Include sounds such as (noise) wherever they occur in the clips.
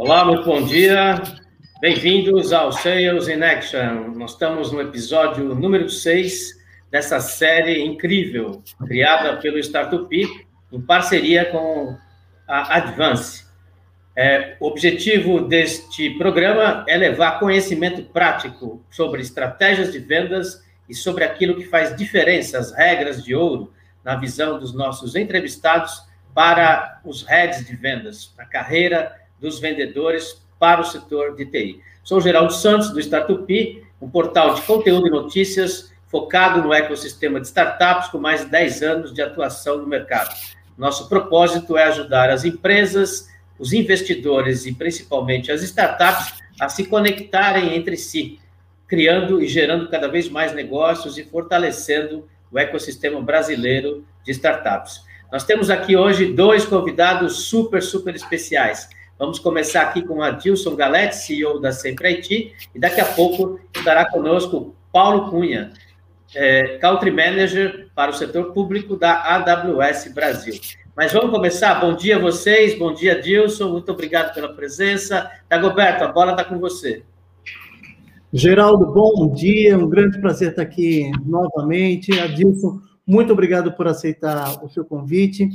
Olá, muito bom dia. Bem-vindos ao Sales in Action. Nós estamos no episódio número 6 dessa série incrível, criada pelo Startup em parceria com a Advance. É, o objetivo deste programa é levar conhecimento prático sobre estratégias de vendas e sobre aquilo que faz diferença, as regras de ouro, na visão dos nossos entrevistados para os heads de vendas, a carreira dos vendedores para o setor de TI. Sou Geraldo Santos, do Startup, um portal de conteúdo e notícias focado no ecossistema de startups com mais de 10 anos de atuação no mercado. Nosso propósito é ajudar as empresas, os investidores e principalmente as startups a se conectarem entre si, criando e gerando cada vez mais negócios e fortalecendo o ecossistema brasileiro de startups. Nós temos aqui hoje dois convidados super, super especiais. Vamos começar aqui com a Dilson Galete, CEO da Sempre IT, e daqui a pouco estará conosco Paulo Cunha, é, Country Manager para o setor público da AWS Brasil. Mas vamos começar. Bom dia a vocês, bom dia, Dilson, muito obrigado pela presença. Dagoberto, a bola está com você. Geraldo, bom dia, um grande prazer estar aqui novamente. Adilson, muito obrigado por aceitar o seu convite.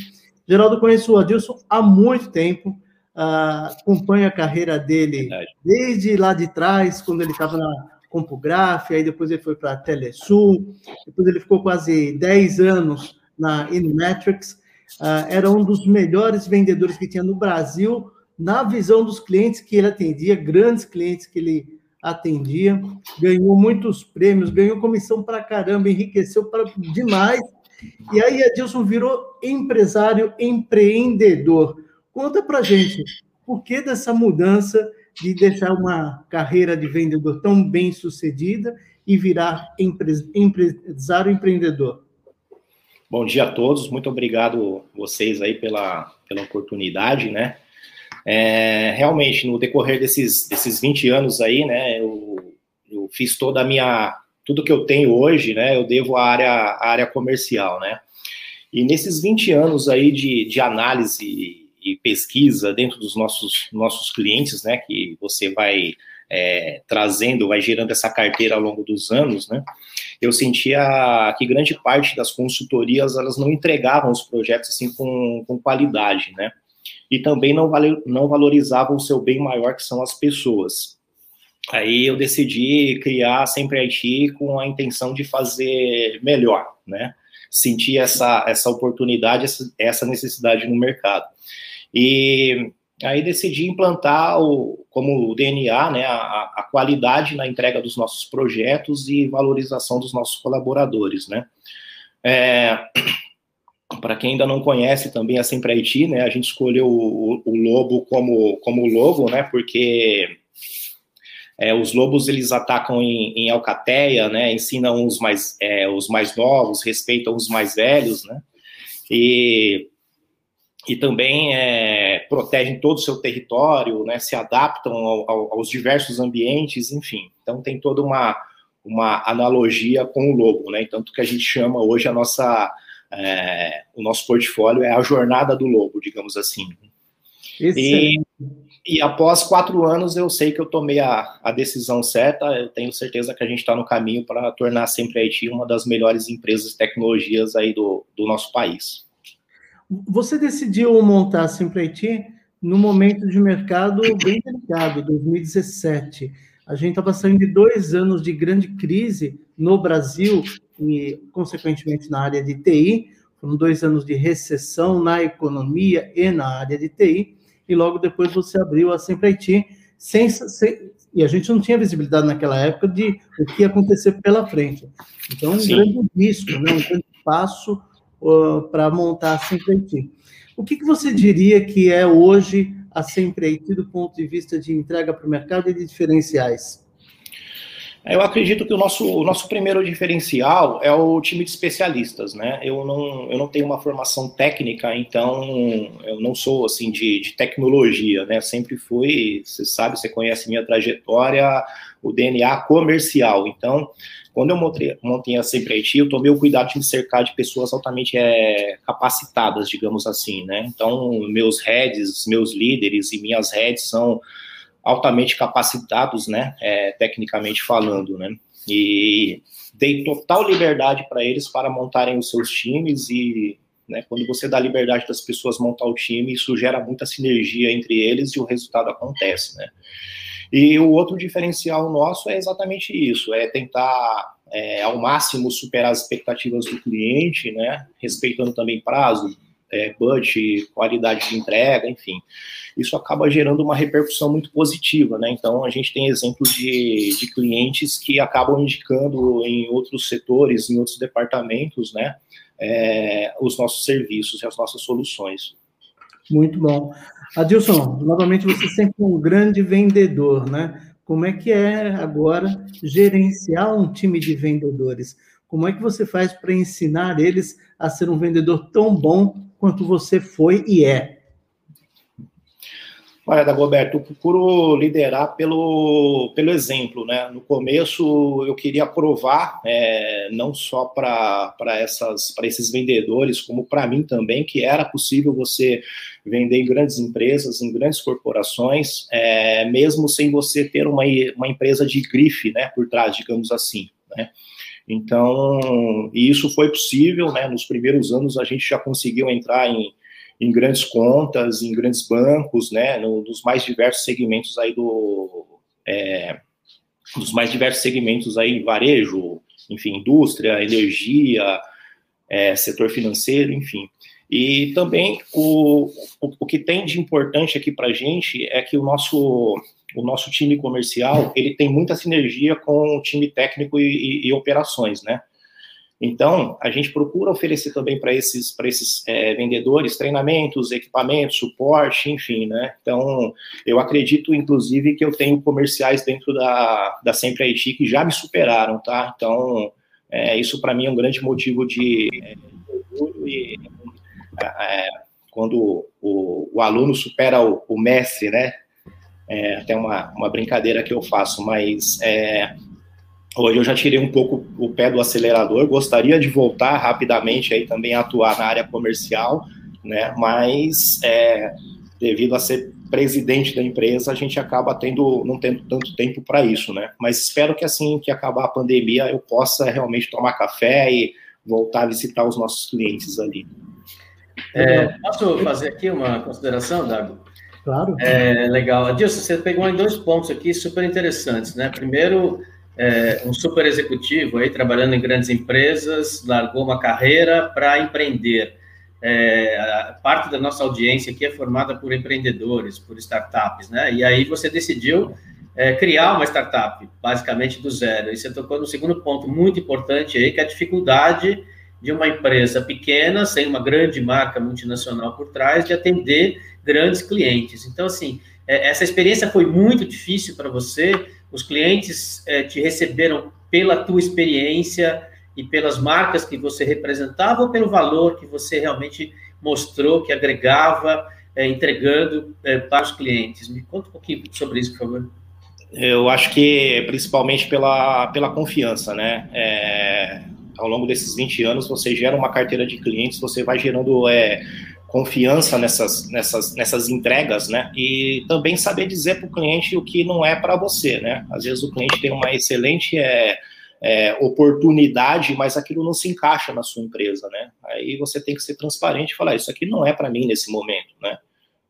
Geraldo, conheço o Adilson há muito tempo, uh, acompanho a carreira dele Verdade. desde lá de trás, quando ele estava na CompuGraph, aí depois ele foi para a Telesul, depois ele ficou quase 10 anos na Inmetrics, uh, era um dos melhores vendedores que tinha no Brasil, na visão dos clientes que ele atendia, grandes clientes que ele atendia, ganhou muitos prêmios, ganhou comissão para caramba, enriqueceu para demais. E aí Adilson virou empresário, empreendedor. Conta para gente, por que dessa mudança de deixar uma carreira de vendedor tão bem sucedida e virar empresário empreendedor? Bom dia a todos, muito obrigado vocês aí pela, pela oportunidade, né? É, realmente, no decorrer desses, desses 20 anos aí, né, eu, eu fiz toda a minha, tudo que eu tenho hoje, né, eu devo à área, à área comercial, né? E nesses 20 anos aí de, de análise e pesquisa dentro dos nossos, nossos clientes, né, que você vai é, trazendo, vai gerando essa carteira ao longo dos anos, né, eu sentia que grande parte das consultorias, elas não entregavam os projetos, assim, com, com qualidade, né, e também não, não valorizavam o seu bem maior, que são as pessoas. Aí eu decidi criar Sempre IT com a intenção de fazer melhor, né, sentir essa, essa oportunidade, essa necessidade no mercado. E aí decidi implantar o, como o DNA, né, a, a, qualidade na entrega dos nossos projetos e valorização dos nossos colaboradores, né. É, para quem ainda não conhece também a Sempre IT, né, a gente escolheu o, o lobo como, como logo, né, porque é, os lobos eles atacam em, em alcateia, né, ensinam os mais, é, os mais novos, respeitam os mais velhos, né, e e também é, protegem todo o seu território, né, se adaptam ao, ao, aos diversos ambientes, enfim. Então tem toda uma, uma analogia com o lobo, né? Tanto que a gente chama hoje a nossa é, o nosso portfólio é a jornada do lobo, digamos assim. E, e, após quatro anos eu sei que eu tomei a, a decisão certa. Eu tenho certeza que a gente está no caminho para tornar sempre a Haiti uma das melhores empresas de tecnologias aí do, do nosso país. Você decidiu montar a Simpleity no momento de mercado bem delicado, 2017. A gente estava saindo de dois anos de grande crise no Brasil e, consequentemente, na área de TI. Foram dois anos de recessão na economia e na área de TI. E logo depois você abriu a Simpleity sem, sem, e a gente não tinha visibilidade naquela época de o que ia acontecer pela frente. Então, um Sim. grande risco, né? um grande passo uh, para montar a Sempre O que, que você diria que é hoje a Sempre do ponto de vista de entrega para o mercado e de diferenciais? Eu acredito que o nosso, o nosso primeiro diferencial é o time de especialistas, né? Eu não, eu não tenho uma formação técnica, então eu não sou assim de, de tecnologia, né? Sempre fui, você sabe, você conhece minha trajetória, o DNA comercial. Então, quando eu montei, montei a Sempre eu tomei o cuidado de me cercar de pessoas altamente é, capacitadas, digamos assim, né? Então, meus heads, meus líderes e minhas heads são altamente capacitados, né, é, tecnicamente falando, né, e dei total liberdade para eles para montarem os seus times e, né, quando você dá liberdade das pessoas montar o time, isso gera muita sinergia entre eles e o resultado acontece, né. E o outro diferencial nosso é exatamente isso, é tentar é, ao máximo superar as expectativas do cliente, né, respeitando também prazo, é, budget, qualidade de entrega, enfim. Isso acaba gerando uma repercussão muito positiva, né? Então, a gente tem exemplos de, de clientes que acabam indicando em outros setores, em outros departamentos, né? É, os nossos serviços e as nossas soluções. Muito bom. Adilson, novamente você sempre um grande vendedor, né? Como é que é agora gerenciar um time de vendedores? Como é que você faz para ensinar eles a ser um vendedor tão bom quanto você foi e é? Olha, Dagoberto, eu procuro liderar pelo, pelo exemplo, né? No começo eu queria provar, é, não só para esses vendedores, como para mim também, que era possível você vender em grandes empresas, em grandes corporações, é, mesmo sem você ter uma, uma empresa de grife, né, por trás, digamos assim, né? Então, isso foi possível, né? Nos primeiros anos a gente já conseguiu entrar em, em grandes contas, em grandes bancos, né? No, nos mais diversos segmentos aí do. É, dos mais diversos segmentos aí, varejo, enfim, indústria, energia, é, setor financeiro, enfim. E também o, o, o que tem de importante aqui para a gente é que o nosso o nosso time comercial ele tem muita sinergia com o time técnico e, e, e operações, né? Então, a gente procura oferecer também para esses, pra esses é, vendedores treinamentos, equipamentos, suporte, enfim, né? Então, eu acredito, inclusive, que eu tenho comerciais dentro da, da Sempre IT que já me superaram, tá? Então, é, isso para mim é um grande motivo de é, orgulho é, quando o, o, aluno supera o, o mestre, né? É até uma, uma brincadeira que eu faço, mas é, hoje eu já tirei um pouco o pé do acelerador, gostaria de voltar rapidamente aí também a atuar na área comercial, né? Mas é, devido a ser presidente da empresa, a gente acaba tendo não tendo tanto tempo para isso, né? Mas espero que assim que acabar a pandemia eu possa realmente tomar café e voltar a visitar os nossos clientes ali. É, posso fazer aqui uma consideração, Dago? Claro. É, legal. Adilson, você pegou em dois pontos aqui super interessantes, né? Primeiro, é, um super executivo aí trabalhando em grandes empresas, largou uma carreira para empreender. É, parte da nossa audiência aqui é formada por empreendedores, por startups, né? E aí você decidiu é, criar uma startup, basicamente do zero. E você tocou no segundo ponto muito importante aí, que é a dificuldade de uma empresa pequena, sem uma grande marca multinacional por trás, de atender grandes clientes. Então, assim, é, essa experiência foi muito difícil para você, os clientes é, te receberam pela tua experiência e pelas marcas que você representava ou pelo valor que você realmente mostrou, que agregava, é, entregando para os clientes. Me conta um pouquinho sobre isso, por favor. Eu acho que principalmente pela, pela confiança, né? É, ao longo desses 20 anos, você gera uma carteira de clientes, você vai gerando é, confiança nessas, nessas, nessas entregas, né? E também saber dizer para o cliente o que não é para você, né? Às vezes o cliente tem uma excelente é, é, oportunidade, mas aquilo não se encaixa na sua empresa, né? Aí você tem que ser transparente e falar, isso aqui não é para mim nesse momento, né?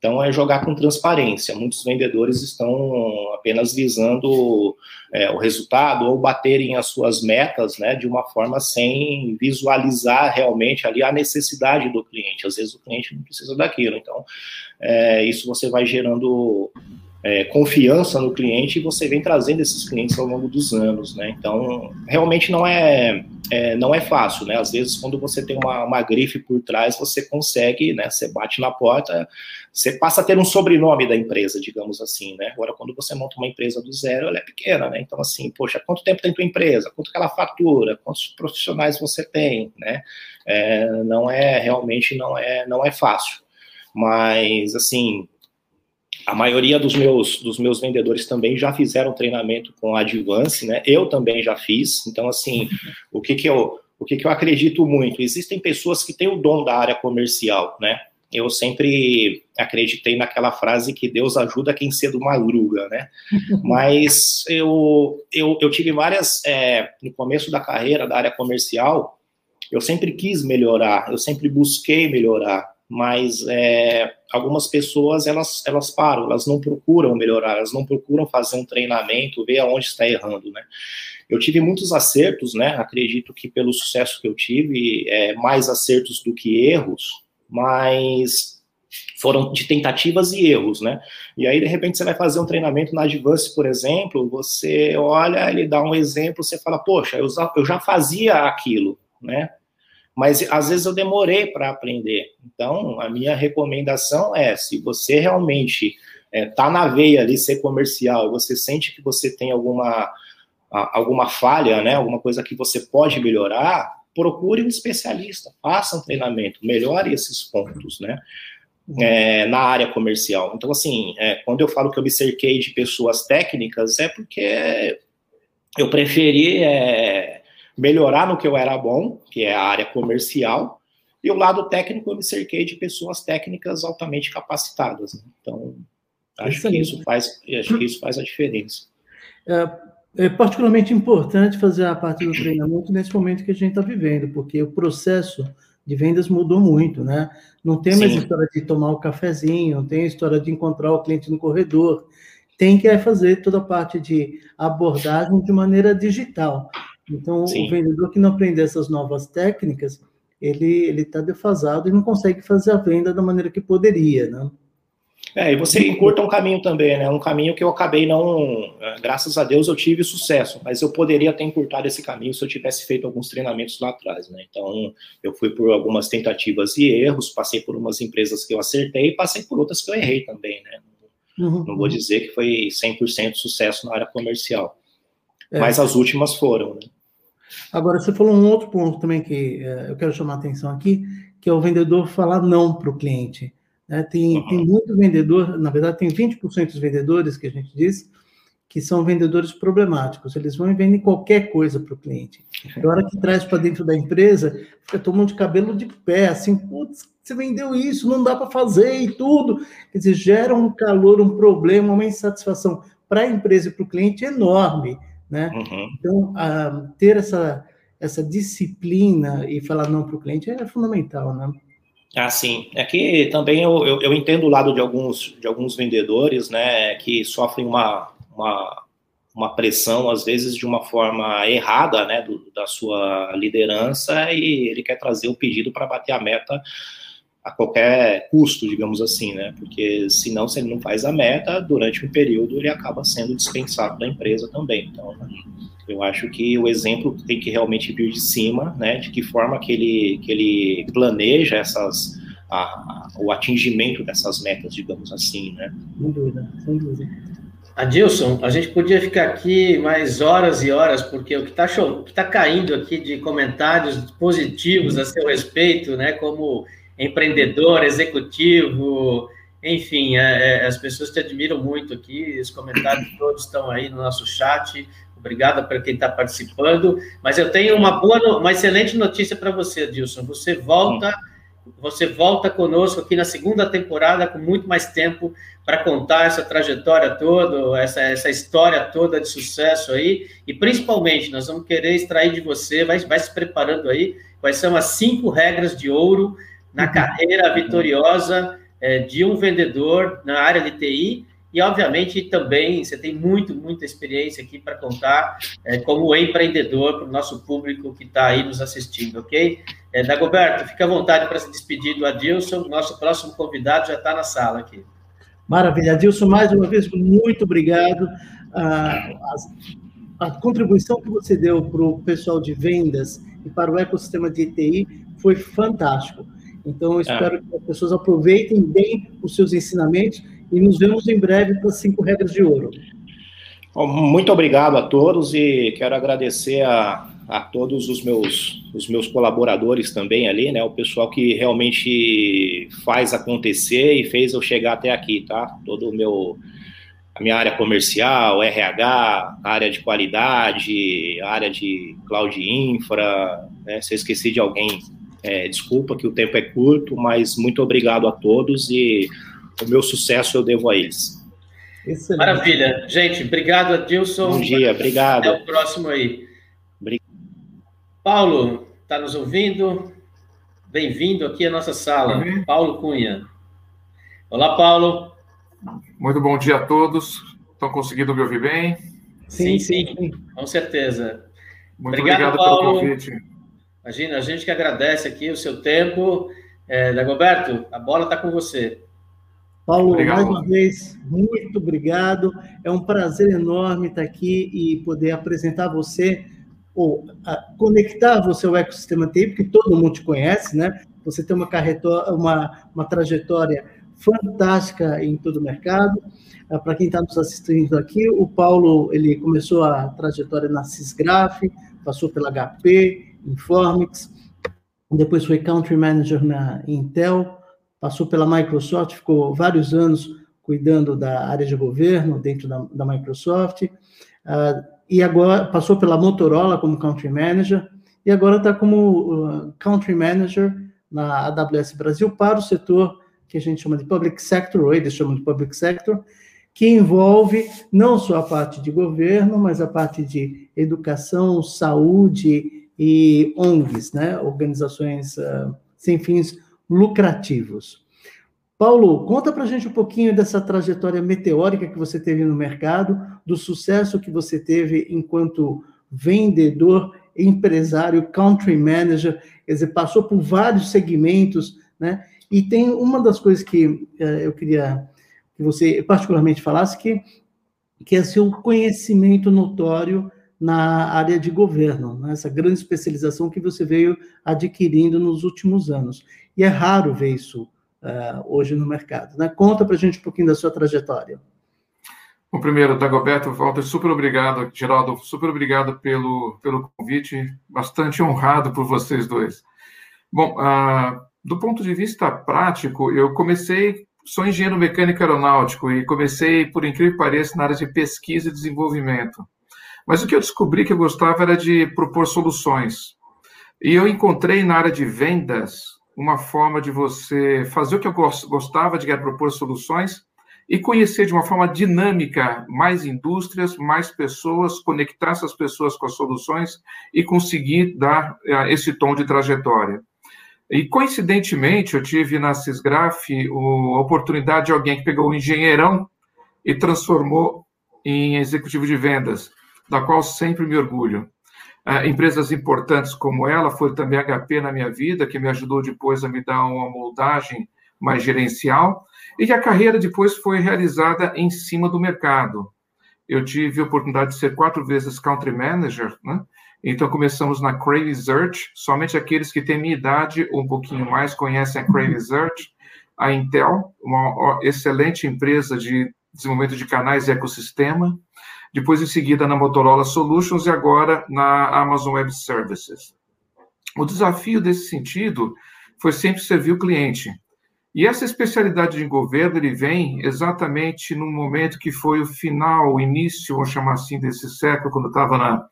Então, é jogar com transparência. Muitos vendedores estão apenas visando é, o resultado ou baterem as suas metas né, de uma forma sem visualizar realmente ali a necessidade do cliente. Às vezes o cliente não precisa daquilo. Então, é, isso você vai gerando é, confiança no cliente e você vem trazendo esses clientes ao longo dos anos, né? Então, realmente não é, é, não é fácil, né? Às vezes, quando você tem uma, uma grife por trás, você consegue, né? Você bate na porta, você passa a ter um sobrenome da empresa, digamos assim, né? Agora, quando você monta uma empresa do zero, ela é pequena, né? Então, assim, poxa, quanto tempo tem tua empresa? Quanto que ela fatura? Quantos profissionais você tem, né? É, não é, realmente não é, não é fácil. Mas, assim, a maioria dos meus, dos meus vendedores também já fizeram treinamento com Advance, né? Eu também já fiz. Então, assim, o que que eu, o que que eu acredito muito? Existem pessoas que têm o dom da área comercial, né? Eu sempre acreditei naquela frase que Deus ajuda quem cedo madruga, né? (laughs) Mas eu, eu, eu tive várias, é, no começo da carreira da área comercial, eu sempre quis melhorar, eu sempre busquei melhorar mas é, algumas pessoas elas, elas param, elas não procuram melhorar, elas não procuram fazer um treinamento, ver aonde está errando, né? Eu tive muitos acertos, né? Acredito que pelo sucesso que eu tive, é, mais acertos do que erros, mas foram de tentativas e erros, né? E aí, de repente, você vai fazer um treinamento na Advance, por exemplo, você olha, ele dá um exemplo, você fala, poxa, eu já, fazia aquilo, né? Mas às vezes eu demorei para aprender. Então, a minha recomendação é: se você realmente está é, tá na veia ali ser comercial, você sente que você tem alguma, alguma falha, né, alguma coisa que você pode melhorar, procure um especialista, faça um treinamento, melhore esses pontos, né? É, na área comercial. Então, assim, é, quando eu falo que eu me cerquei de pessoas técnicas, é porque eu preferi é, melhorar no que eu era bom, que é a área comercial, e o lado técnico eu me cerquei de pessoas técnicas altamente capacitadas. Né? Então, acho que isso faz, acho que isso faz a diferença. É, é, particularmente importante fazer a parte do treinamento nesse momento que a gente está vivendo, porque o processo de vendas mudou muito, né? Não tem mais Sim. história de tomar o um cafezinho, não tem história de encontrar o cliente no corredor, tem que fazer toda a parte de abordagem de maneira digital. Então, Sim. o vendedor que não aprender essas novas técnicas, ele ele está defasado e não consegue fazer a venda da maneira que poderia, né? É, e você encurta um caminho também, né? Um caminho que eu acabei não. É, graças a Deus eu tive sucesso, mas eu poderia ter encurtado esse caminho se eu tivesse feito alguns treinamentos lá atrás, né? Então, eu fui por algumas tentativas e erros, passei por umas empresas que eu acertei e passei por outras que eu errei também, né? Uhum. Não vou dizer que foi 100% sucesso na área comercial. É. Mas as últimas foram, né? Agora, você falou um outro ponto também que é, eu quero chamar a atenção aqui, que é o vendedor falar não para o cliente. Né? Tem, uhum. tem muito vendedor, na verdade, tem 20% dos vendedores que a gente diz que são vendedores problemáticos. Eles vão e vendem qualquer coisa para o cliente. Na hora que traz para dentro da empresa, fica tomando de cabelo de pé, assim, putz, você vendeu isso, não dá para fazer e tudo. Quer dizer, gera um calor, um problema, uma insatisfação para a empresa e para o cliente enorme né? Uhum. Então, a, ter essa, essa disciplina e falar não para o cliente é fundamental, né? Ah, sim. É que também eu, eu, eu, entendo o lado de alguns, de alguns vendedores, né, que sofrem uma, uma, uma pressão, às vezes, de uma forma errada, né, do, da sua liderança, e ele quer trazer o pedido para bater a meta a qualquer custo, digamos assim, né? Porque senão, se ele não faz a meta, durante um período ele acaba sendo dispensado da empresa também. Então, eu acho que o exemplo tem que realmente vir de cima, né? De que forma que ele, que ele planeja essas, a, o atingimento dessas metas, digamos assim, né? Sem dúvida, sem dúvida. Adilson, a gente podia ficar aqui mais horas e horas, porque o que está tá caindo aqui de comentários positivos a seu respeito, né? Como empreendedor, executivo, enfim, é, é, as pessoas te admiram muito aqui, os comentários (coughs) todos estão aí no nosso chat. Obrigado para quem está participando. Mas eu tenho uma boa, uma excelente notícia para você, Dilson. Você volta, você volta conosco aqui na segunda temporada com muito mais tempo para contar essa trajetória toda, essa, essa história toda de sucesso aí. E principalmente, nós vamos querer extrair de você, vai, vai se preparando aí, quais são as cinco regras de ouro na carreira vitoriosa é, de um vendedor na área de TI e, obviamente, também você tem muito, muita experiência aqui para contar é, como empreendedor para o nosso público que está aí nos assistindo, ok? É, Dagoberto, fica à vontade para se despedir do Adilson. Nosso próximo convidado já está na sala aqui. Maravilha. Adilson, mais uma vez, muito obrigado. a, a contribuição que você deu para o pessoal de vendas e para o ecossistema de TI foi fantástico. Então, eu espero é. que as pessoas aproveitem bem os seus ensinamentos e nos vemos em breve para as cinco regras de ouro. Muito obrigado a todos e quero agradecer a, a todos os meus, os meus colaboradores também ali, né? O pessoal que realmente faz acontecer e fez eu chegar até aqui, tá? Todo o meu a minha área comercial, RH, área de qualidade, área de cloud infra, né? Se eu esqueci de alguém, é, desculpa que o tempo é curto, mas muito obrigado a todos e o meu sucesso eu devo a eles. Excelente. Maravilha. Gente, obrigado, Adilson. Bom dia, obrigado. Até o próximo aí. Paulo, está nos ouvindo? Bem-vindo aqui à nossa sala. Uhum. Paulo Cunha. Olá, Paulo. Muito bom dia a todos. Estão conseguindo me ouvir bem? Sim, sim, sim. com certeza. Muito obrigado, obrigado Paulo. pelo convite. Imagina, a gente que agradece aqui o seu tempo. É, Dagoberto, a bola está com você. Paulo, obrigado. mais uma vez, muito obrigado. É um prazer enorme estar aqui e poder apresentar você ou conectar você ao ecossistema TI, porque todo mundo te conhece, né? Você tem uma, uma, uma trajetória fantástica em todo o mercado. Ah, Para quem está nos assistindo aqui, o Paulo ele começou a trajetória na Sysgraph, passou pela HP, Informix, depois foi Country Manager na Intel, passou pela Microsoft, ficou vários anos cuidando da área de governo dentro da, da Microsoft. Uh, e agora passou pela Motorola como Country Manager e agora está como uh, Country Manager na AWS Brasil para o setor que a gente chama de Public Sector, ou eles chamam de Public Sector, que envolve não só a parte de governo, mas a parte de educação, saúde e ONGs, né, organizações uh, sem fins lucrativos. Paulo, conta para a gente um pouquinho dessa trajetória meteórica que você teve no mercado, do sucesso que você teve enquanto vendedor, empresário, country manager, quer dizer, passou por vários segmentos, né? E tem uma das coisas que uh, eu queria que você particularmente falasse, que, que é seu conhecimento notório na área de governo, né? essa grande especialização que você veio adquirindo nos últimos anos. E é raro ver isso uh, hoje no mercado. Né? Conta para a gente um pouquinho da sua trajetória. Bom, primeiro, Dagoberto, Walter, super obrigado, Geraldo, super obrigado pelo, pelo convite, bastante honrado por vocês dois. Bom, uh, do ponto de vista prático, eu comecei, sou engenheiro mecânico aeronáutico e comecei, por incrível que pareça, na área de pesquisa e desenvolvimento. Mas o que eu descobri que eu gostava era de propor soluções. E eu encontrei na área de vendas uma forma de você fazer o que eu gostava, de propor soluções e conhecer de uma forma dinâmica mais indústrias, mais pessoas, conectar essas pessoas com as soluções e conseguir dar uh, esse tom de trajetória. E, coincidentemente, eu tive na Cisgraf a oportunidade de alguém que pegou um engenheirão e transformou em executivo de vendas, da qual sempre me orgulho. Uh, empresas importantes como ela, foi também a HP na minha vida, que me ajudou depois a me dar uma moldagem mais gerencial, e a carreira depois foi realizada em cima do mercado. Eu tive a oportunidade de ser quatro vezes country manager, né? Então começamos na Crave Search, somente aqueles que têm minha idade ou um pouquinho mais conhecem a Crave Search, a Intel, uma excelente empresa de desenvolvimento de canais e ecossistema, depois em seguida na Motorola Solutions e agora na Amazon Web Services. O desafio desse sentido foi sempre servir o cliente. E essa especialidade de governo ele vem exatamente no momento que foi o final, o início, vamos chamar assim, desse século, quando eu estava na,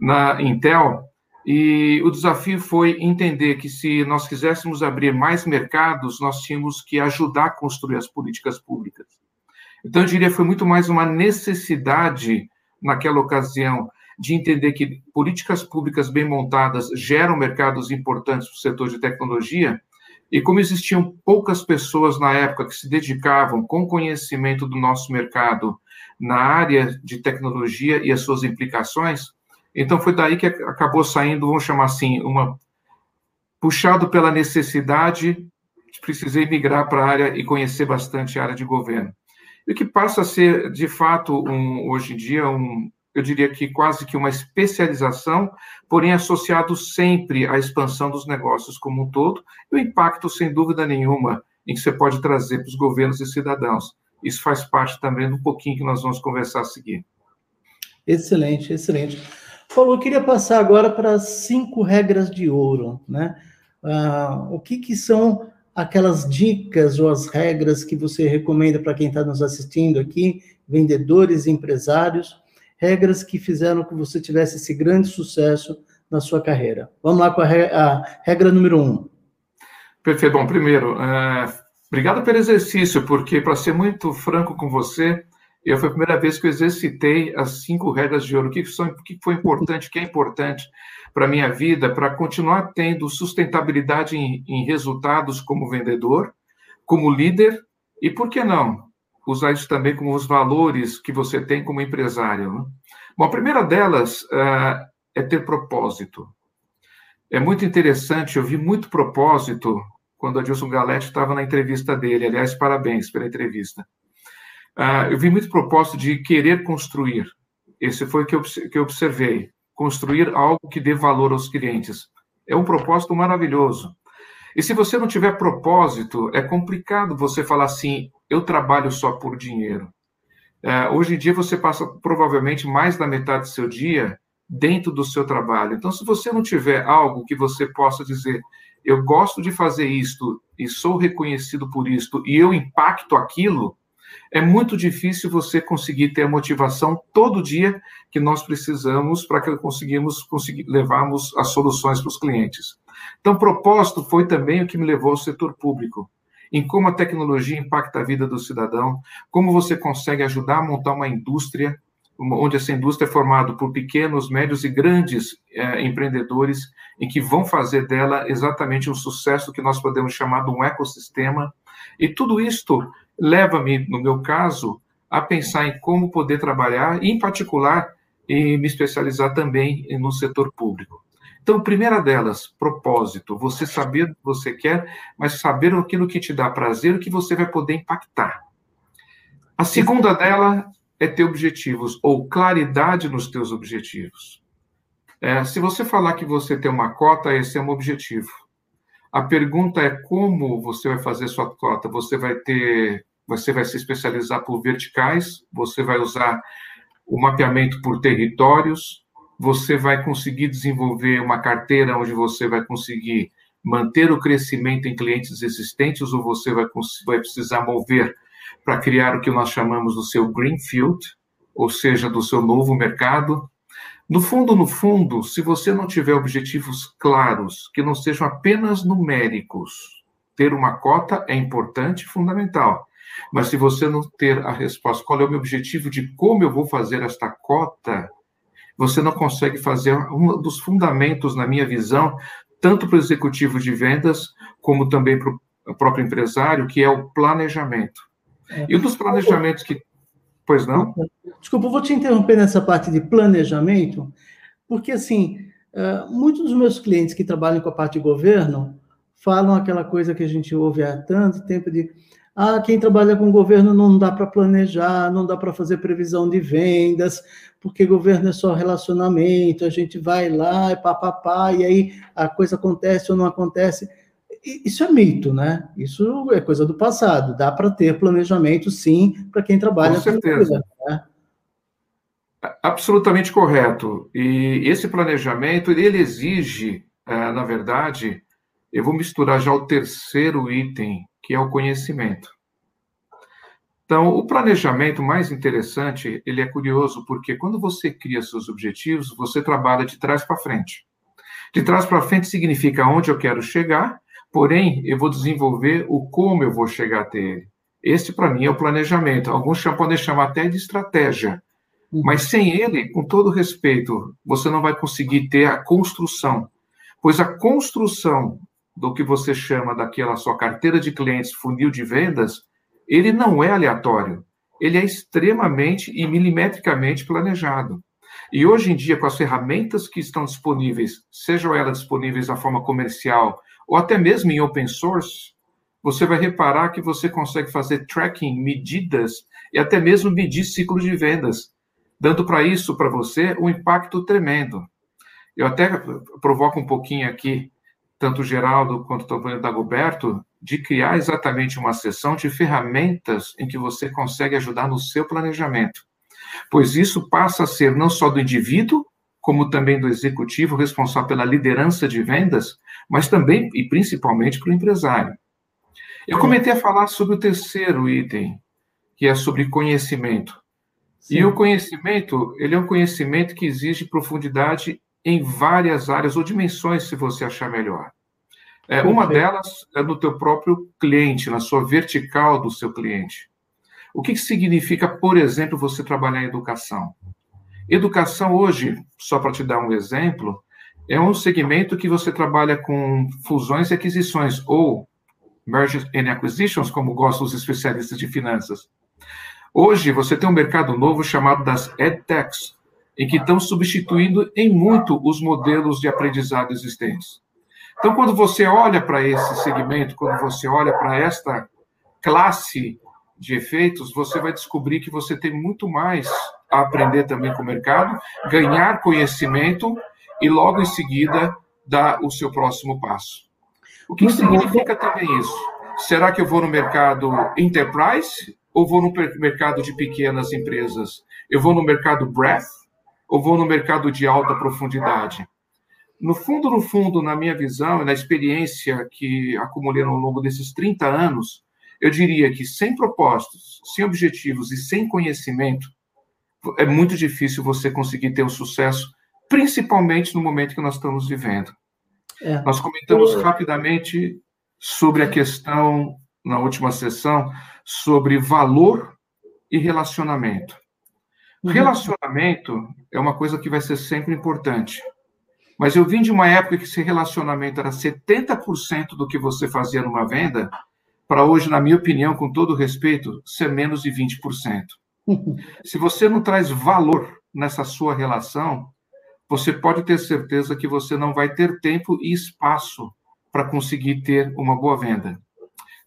na Intel. E o desafio foi entender que se nós quiséssemos abrir mais mercados, nós tínhamos que ajudar a construir as políticas públicas. Então, eu diria que foi muito mais uma necessidade, naquela ocasião, de entender que políticas públicas bem montadas geram mercados importantes para o setor de tecnologia, e como existiam poucas pessoas na época que se dedicavam com conhecimento do nosso mercado na área de tecnologia e as suas implicações, então foi daí que acabou saindo, vamos chamar assim, uma puxado pela necessidade, precisei migrar para a área e conhecer bastante a área de governo. E que passa a ser, de fato, um, hoje em dia, um, eu diria que quase que uma especialização, porém associado sempre à expansão dos negócios como um todo, e o impacto, sem dúvida nenhuma, em que você pode trazer para os governos e cidadãos. Isso faz parte também do pouquinho que nós vamos conversar a seguir. Excelente, excelente. Paulo, eu queria passar agora para as cinco regras de ouro, né? Ah, o que, que são aquelas dicas ou as regras que você recomenda para quem está nos assistindo aqui, vendedores empresários, regras que fizeram que você tivesse esse grande sucesso na sua carreira. Vamos lá com a regra, a regra número um. Perfeito. Bom, primeiro, é, obrigado pelo exercício, porque, para ser muito franco com você, eu foi a primeira vez que eu exercitei as cinco regras de ouro. O que, são, o que foi importante, o que é importante para a minha vida, para continuar tendo sustentabilidade em, em, resultados como vendedor, como líder, e por que não usar isso também como os valores que você tem como empresário? Né? Bom, a primeira delas uh, é ter propósito. É muito interessante, eu vi muito propósito quando a Adilson Galete estava na entrevista dele. Aliás, parabéns pela entrevista. Uh, eu vi muito propósito de querer construir. Esse foi o que eu, que eu observei. Construir algo que dê valor aos clientes. É um propósito maravilhoso. E se você não tiver propósito, é complicado você falar assim: eu trabalho só por dinheiro. Uh, hoje em dia, você passa provavelmente mais da metade do seu dia dentro do seu trabalho. Então, se você não tiver algo que você possa dizer, eu gosto de fazer isto e sou reconhecido por isto e eu impacto aquilo, é muito difícil você conseguir ter a motivação todo dia que nós precisamos para que conseguimos conseguir levarmos as soluções para os clientes. Então, propósito foi também o que me levou ao setor público, em como a tecnologia impacta a vida do cidadão, como você consegue ajudar a montar uma indústria onde essa indústria é formada por pequenos, médios e grandes é, empreendedores, em que vão fazer dela exatamente um sucesso que nós podemos chamar de um ecossistema. E tudo isto leva-me, no meu caso, a pensar em como poder trabalhar, em particular, e me especializar também no setor público. Então, primeira delas, propósito. Você saber o que você quer, mas saber aquilo que te dá prazer, o que você vai poder impactar. A segunda dela é ter objetivos, ou claridade nos teus objetivos. É, se você falar que você tem uma cota, esse é um objetivo. A pergunta é como você vai fazer sua cota. Você vai ter você vai se especializar por verticais, você vai usar o mapeamento por territórios, você vai conseguir desenvolver uma carteira onde você vai conseguir manter o crescimento em clientes existentes ou você vai, vai precisar mover para criar o que nós chamamos do seu greenfield, ou seja, do seu novo mercado. No fundo, no fundo, se você não tiver objetivos claros, que não sejam apenas numéricos, ter uma cota é importante e fundamental. Mas se você não ter a resposta, qual é o meu objetivo de como eu vou fazer esta cota, você não consegue fazer um dos fundamentos, na minha visão, tanto para o executivo de vendas, como também para o próprio empresário, que é o planejamento. É. E um dos planejamentos que. Pois não? Desculpa, eu vou te interromper nessa parte de planejamento, porque, assim, eh, muitos dos meus clientes que trabalham com a parte de governo falam aquela coisa que a gente ouve há tanto tempo de ah, quem trabalha com governo não dá para planejar, não dá para fazer previsão de vendas, porque governo é só relacionamento, a gente vai lá, é papapá, e aí a coisa acontece ou não acontece. Isso é mito, né? Isso é coisa do passado. Dá para ter planejamento, sim, para quem trabalha com certeza. Governo, né? Absolutamente correto. E esse planejamento, ele exige, eh, na verdade, eu vou misturar já o terceiro item que é o conhecimento. Então, o planejamento mais interessante, ele é curioso porque quando você cria seus objetivos, você trabalha de trás para frente. De trás para frente significa onde eu quero chegar, porém, eu vou desenvolver o como eu vou chegar até ele. Esse, para mim, é o planejamento. Alguns podem chamar até de estratégia. Uhum. Mas sem ele, com todo respeito, você não vai conseguir ter a construção. Pois a construção do que você chama daquela sua carteira de clientes, funil de vendas, ele não é aleatório. Ele é extremamente e milimetricamente planejado. E hoje em dia, com as ferramentas que estão disponíveis, sejam elas disponíveis na forma comercial ou até mesmo em open source, você vai reparar que você consegue fazer tracking, medidas e até mesmo medir ciclo de vendas, dando para isso, para você, um impacto tremendo. Eu até provoco um pouquinho aqui, tanto o Geraldo quanto o Dagoberto, de criar exatamente uma sessão de ferramentas em que você consegue ajudar no seu planejamento. Pois isso passa a ser não só do indivíduo, como também do executivo responsável pela liderança de vendas, mas também e principalmente para o empresário. Eu comecei a falar sobre o terceiro item, que é sobre conhecimento. Sim. E o conhecimento, ele é um conhecimento que exige profundidade em várias áreas ou dimensões, se você achar melhor. É, uma delas é no teu próprio cliente, na sua vertical do seu cliente. O que, que significa, por exemplo, você trabalhar em educação? Educação hoje, só para te dar um exemplo, é um segmento que você trabalha com fusões e aquisições, ou mergers and acquisitions, como gostam os especialistas de finanças. Hoje, você tem um mercado novo chamado das edtechs, em que estão substituindo em muito os modelos de aprendizado existentes. Então, quando você olha para esse segmento, quando você olha para esta classe de efeitos, você vai descobrir que você tem muito mais a aprender também com o mercado, ganhar conhecimento e logo em seguida dar o seu próximo passo. O que significa também isso? Será que eu vou no mercado enterprise ou vou no mercado de pequenas empresas? Eu vou no mercado breadth ou vou no mercado de alta profundidade? No fundo, no fundo, na minha visão e na experiência que acumulei ao longo desses 30 anos, eu diria que sem propósitos, sem objetivos e sem conhecimento, é muito difícil você conseguir ter um sucesso, principalmente no momento que nós estamos vivendo. É. Nós comentamos eu... rapidamente sobre a questão, na última sessão, sobre valor e relacionamento. Uhum. Relacionamento é uma coisa que vai ser sempre importante. Mas eu vim de uma época que esse relacionamento era 70% do que você fazia numa venda, para hoje, na minha opinião, com todo respeito, ser menos de 20%. (laughs) Se você não traz valor nessa sua relação, você pode ter certeza que você não vai ter tempo e espaço para conseguir ter uma boa venda.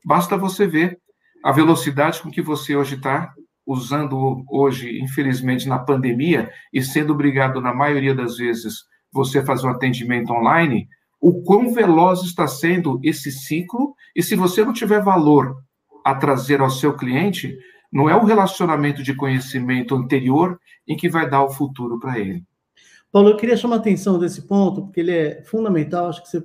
Basta você ver a velocidade com que você hoje está usando hoje, infelizmente, na pandemia e sendo obrigado, na maioria das vezes, você fazer um atendimento online, o quão veloz está sendo esse ciclo, e se você não tiver valor a trazer ao seu cliente, não é um relacionamento de conhecimento anterior em que vai dar o futuro para ele. Paulo, eu queria chamar a atenção desse ponto, porque ele é fundamental, acho que você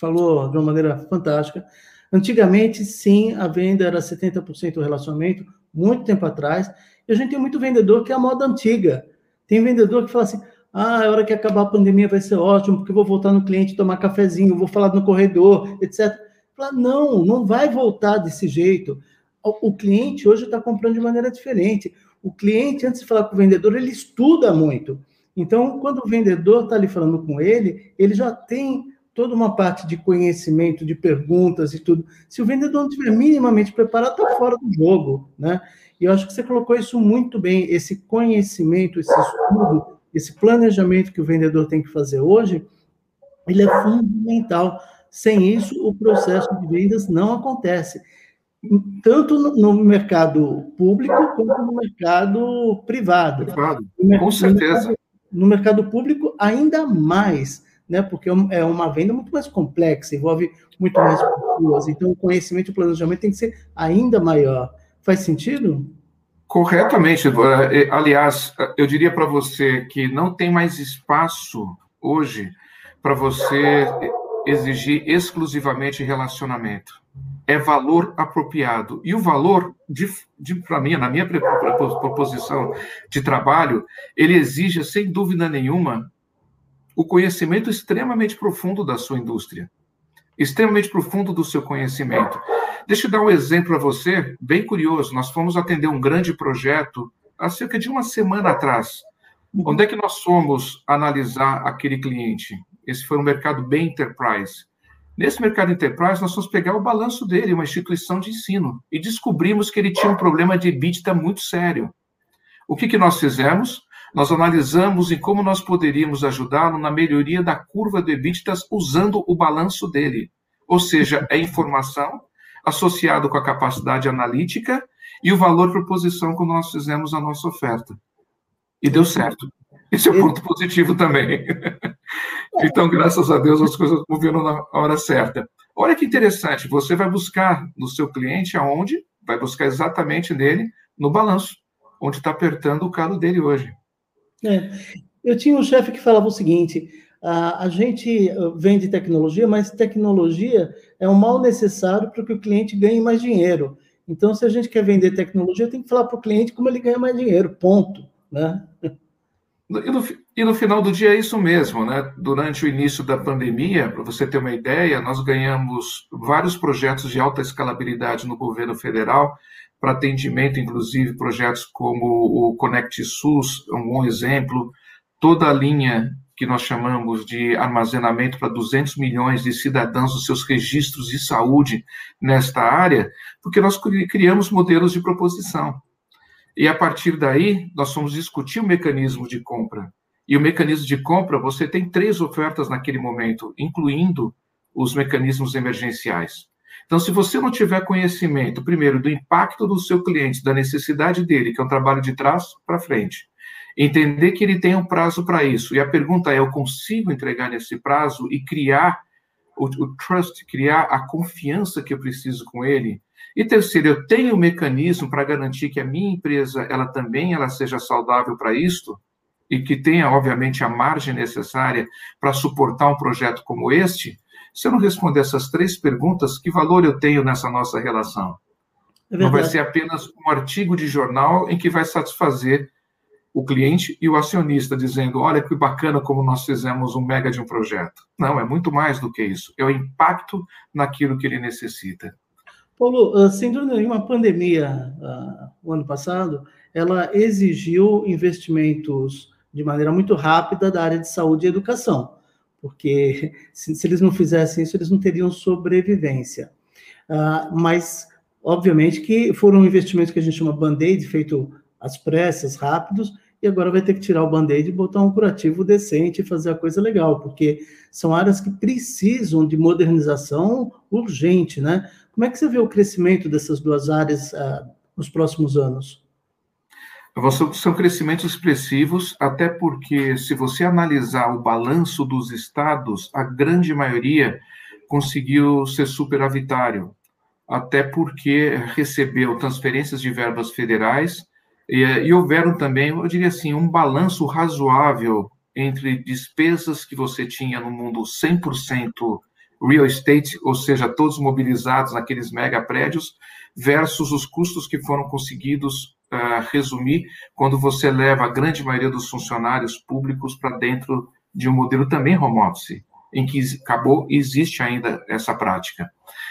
falou de uma maneira fantástica. Antigamente, sim, a venda era 70% relacionamento, muito tempo atrás, e a gente tem muito vendedor que é a moda antiga. Tem vendedor que fala assim: ah, a hora que acabar a pandemia vai ser ótimo, porque eu vou voltar no cliente tomar cafezinho, vou falar no corredor, etc. Fala, não, não vai voltar desse jeito. O, cliente hoje está comprando de maneira diferente. O cliente, antes de falar com o vendedor, ele estuda muito. Então, quando o vendedor está ali falando com ele, ele já tem toda uma parte de conhecimento, de perguntas e tudo. Se o vendedor não estiver minimamente preparado, está fora do jogo, né? E eu acho que você colocou isso muito bem, esse conhecimento, esse estudo, esse planejamento que o vendedor tem que fazer hoje, ele é fundamental. Sem isso, o processo de vendas não acontece. Tanto no mercado público quanto no mercado privado. Privado, com certeza. No mercado, público, ainda mais, né? Porque é uma venda muito mais complexa, envolve muito mais pessoas. Então, o conhecimento e o planejamento tem que ser ainda maior. Faz sentido? Corretamente. Eh, aliás, eu diria para você que não tem mais espaço hoje para você exigir exclusivamente relacionamento. É valor apropriado. E o valor, de, de para mim, na minha proposição de trabalho, ele exige, sem dúvida nenhuma, o conhecimento extremamente profundo da sua indústria, extremamente profundo do seu conhecimento. Deixa eu dar um exemplo para você, bem curioso. Nós fomos atender um grande projeto há cerca de uma semana atrás. Onde é que nós fomos analisar aquele cliente? Esse foi um mercado bem enterprise. Nesse mercado enterprise, nós fomos pegar o balanço dele, uma instituição de ensino, e descobrimos que ele tinha um problema de EBITDA muito sério. O que, que nós fizemos? Nós analisamos em como nós poderíamos ajudá-lo na melhoria da curva de EBITDA usando o balanço dele. Ou seja, é informação associado com a capacidade analítica e o valor proposição quando nós fizemos a nossa oferta. E deu certo. Esse é o ponto positivo também. (laughs) então, graças a Deus, as coisas moveram na hora certa. Olha que interessante, você vai buscar no seu cliente aonde? Vai buscar exatamente nele, no balanço, onde está apertando o calo dele hoje. É. Eu tinha um chefe que falava o seguinte: a, a gente uh, vende tecnologia, mas tecnologia é um mal necessário para que o cliente ganhe mais dinheiro. Então, se a gente quer vender tecnologia, tem que falar para o cliente como ele ganha mais dinheiro, ponto. Né? E no, e no, final do dia é isso mesmo, né? Durante o início da pandemia, para você ter uma ideia, nós ganhamos vários projetos de alta escalabilidade no governo federal, para atendimento, inclusive projetos como o Connect SUS, é um bom exemplo, toda a linha que nós chamamos de armazenamento para 200 milhões de cidadãos, os seus registros de saúde nesta área, porque nós criamos modelos de proposição. E a partir daí, nós fomos discutir o mecanismo de compra. E o mecanismo de compra, você tem três ofertas naquele momento, incluindo os mecanismos emergenciais. Então, se você não tiver conhecimento, primeiro, do impacto do seu cliente, da necessidade dele, que é um trabalho de trás para frente, entender que ele tem um prazo para isso. E a pergunta é: eu consigo entregar nesse prazo e criar o, o, trust, criar a confiança que eu preciso com ele? E terceiro, eu tenho um mecanismo para garantir que a minha empresa ela também ela seja saudável para isto e que tenha, obviamente, a margem necessária para suportar um projeto como este? Se eu não responder essas três perguntas, que valor eu tenho nessa nossa relação? É não vai ser apenas um artigo de jornal em que vai satisfazer o cliente e o acionista, dizendo: olha que bacana como nós fizemos um mega de um projeto. Não, é muito mais do que isso. É o impacto naquilo que ele necessita. Paulo, ah, sem dúvida nenhuma, a pandemia, uh, o ano passado, ela exigiu investimentos de maneira muito rápida da área de saúde e educação, porque (laughs) se, se eles não fizessem isso, eles não teriam sobrevivência. Uh, mas, obviamente, que foram investimentos que a gente chama band-aid, feito às pressas, rápidos, e agora vai ter que tirar o band-aid e botar um curativo decente e fazer a coisa legal, porque são áreas que precisam de modernização urgente, né? Como é que você vê o crescimento dessas duas áreas uh, nos próximos anos? São crescimentos expressivos, até porque, se você analisar o balanço dos estados, a grande maioria conseguiu ser superavitário, até porque recebeu transferências de verbas federais e, e houveram também, eu diria assim, um balanço razoável entre despesas que você tinha no mundo 100% real estate, ou seja, todos mobilizados naqueles mega prédios, versus os custos que foram conseguidos uh, resumir quando você leva a grande maioria dos funcionários públicos para dentro de um modelo também home office, em que acabou existe ainda essa prática.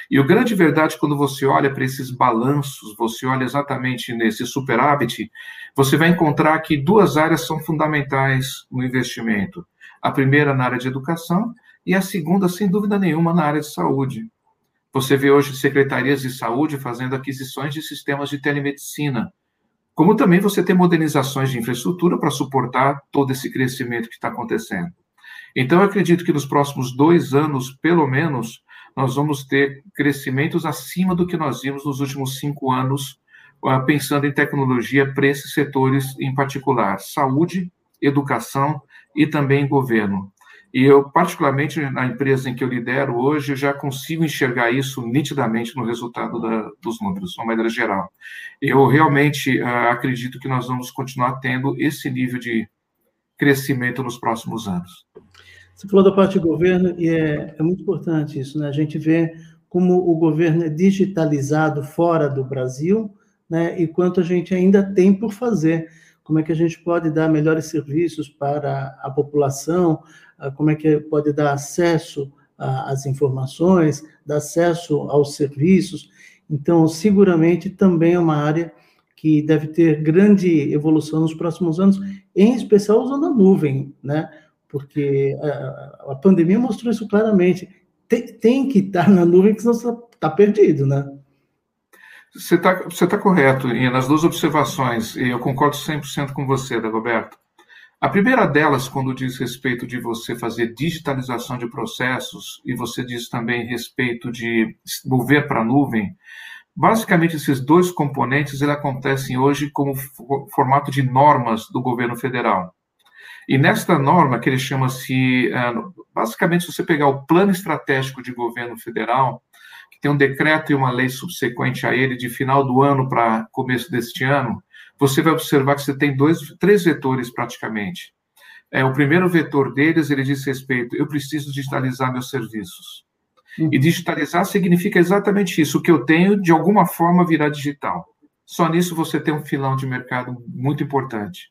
E o grande verdade, quando você olha para esses balanços, você olha exatamente nesse superávit, você vai encontrar que duas áreas são fundamentais no investimento. A primeira na área de educação e a segunda, sem dúvida nenhuma, na área de saúde. Você vê hoje secretarias de saúde fazendo aquisições de sistemas de telemedicina, como também você tem modernizações de infraestrutura para suportar todo esse crescimento que está acontecendo. Então, eu acredito que nos próximos dois anos, pelo menos, nós vamos ter crescimentos acima do que nós vimos nos últimos cinco anos, ah, pensando em tecnologia para esses setores em particular, saúde, educação e também governo. E eu, particularmente na empresa em que eu lidero hoje, eu já consigo enxergar isso nitidamente no resultado da, dos números, de uma maneira geral. Eu realmente uh, acredito que nós vamos continuar tendo esse nível de crescimento nos próximos anos. Você falou da parte do governo e é, é muito importante isso, né? A gente vê como o governo é digitalizado fora do Brasil, né? E quanto a gente ainda tem por fazer. Como é que a gente pode dar melhores serviços para a população? Ah, como é que pode dar acesso às informações, dar acesso aos serviços? Então, seguramente também é uma área que deve ter grande evolução nos próximos anos, em especial usando a nuvem, né? porque a, a pandemia mostrou isso claramente. Tem, tem que estar na nuvem, que senão você está perdido, né? Você está você tá correto, Ian, nas duas observações, e eu concordo 100% com você, Dagoberto. A primeira delas, quando diz respeito de você fazer digitalização de processos, e você diz também respeito de mover para a nuvem, Basicamente, esses dois componentes eles acontecem hoje como formato de normas do governo federal. E nesta norma, que ele chama-se, é, basicamente, se você pegar o plano estratégico de governo federal, tem um decreto e uma lei subsequente a ele de final do ano para começo deste ano, você vai observar que você tem dois, três vetores praticamente. É, o primeiro vetor deles, ele diz respeito, eu preciso digitalizar meus serviços. Uhum. E digitalizar significa exatamente isso, o que eu tenho, de alguma forma, virá digital. Só nisso você tem um filão de mercado muito importante.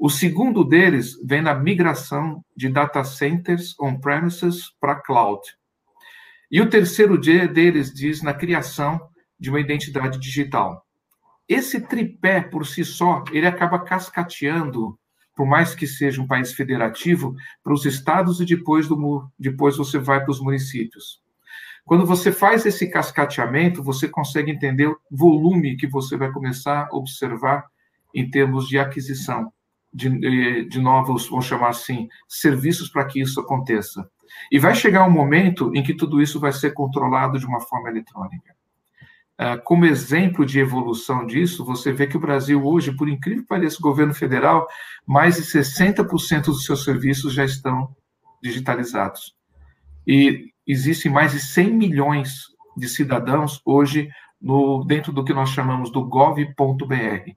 O segundo deles vem na migração de data centers on-premises para cloud. E o terceiro deles diz na criação de uma identidade digital. Esse tripé, por si só, ele acaba cascateando, por mais que seja um país federativo, para os estados e depois, do, depois você vai para os municípios. Quando você faz esse cascateamento, você consegue entender o volume que você vai começar a observar em termos de aquisição de, de novos, vamos chamar assim, serviços para que isso aconteça. E vai chegar um momento em que tudo isso vai ser controlado de uma forma eletrônica. Ah, como exemplo de evolução disso, você vê que o Brasil hoje, por incrível que pareça, o governo federal, mais de 60% dos seus serviços já estão digitalizados. E existem mais de 100 milhões de cidadãos hoje no, dentro do que nós chamamos do gov.br.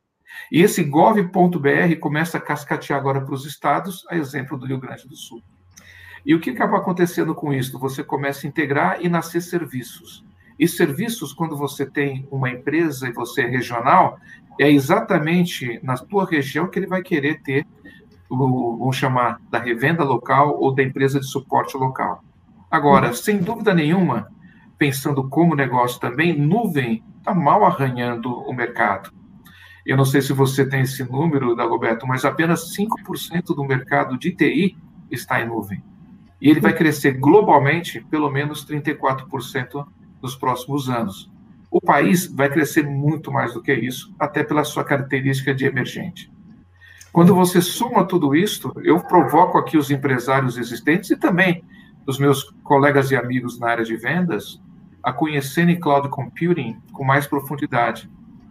E esse gov.br começa a cascatear agora para os estados, a exemplo do Rio Grande do Sul. E o que acaba acontecendo com isso? Você começa a integrar e nascer serviços. E serviços, quando você tem uma empresa e você é regional, é exatamente na tua região que ele vai querer ter, vamos chamar, da revenda local ou da empresa de suporte local. Agora, sem dúvida nenhuma, pensando como negócio também, nuvem está mal arranhando o mercado. Eu não sei se você tem esse número, Dagoberto, mas apenas 5% do mercado de TI está em nuvem. E ele vai crescer globalmente pelo menos 34% nos próximos anos. O país vai crescer muito mais do que isso, até pela sua característica de emergente. Quando você soma tudo isso, eu provoco aqui os empresários existentes e também os meus colegas e amigos na área de vendas a conhecerem cloud computing com mais profundidade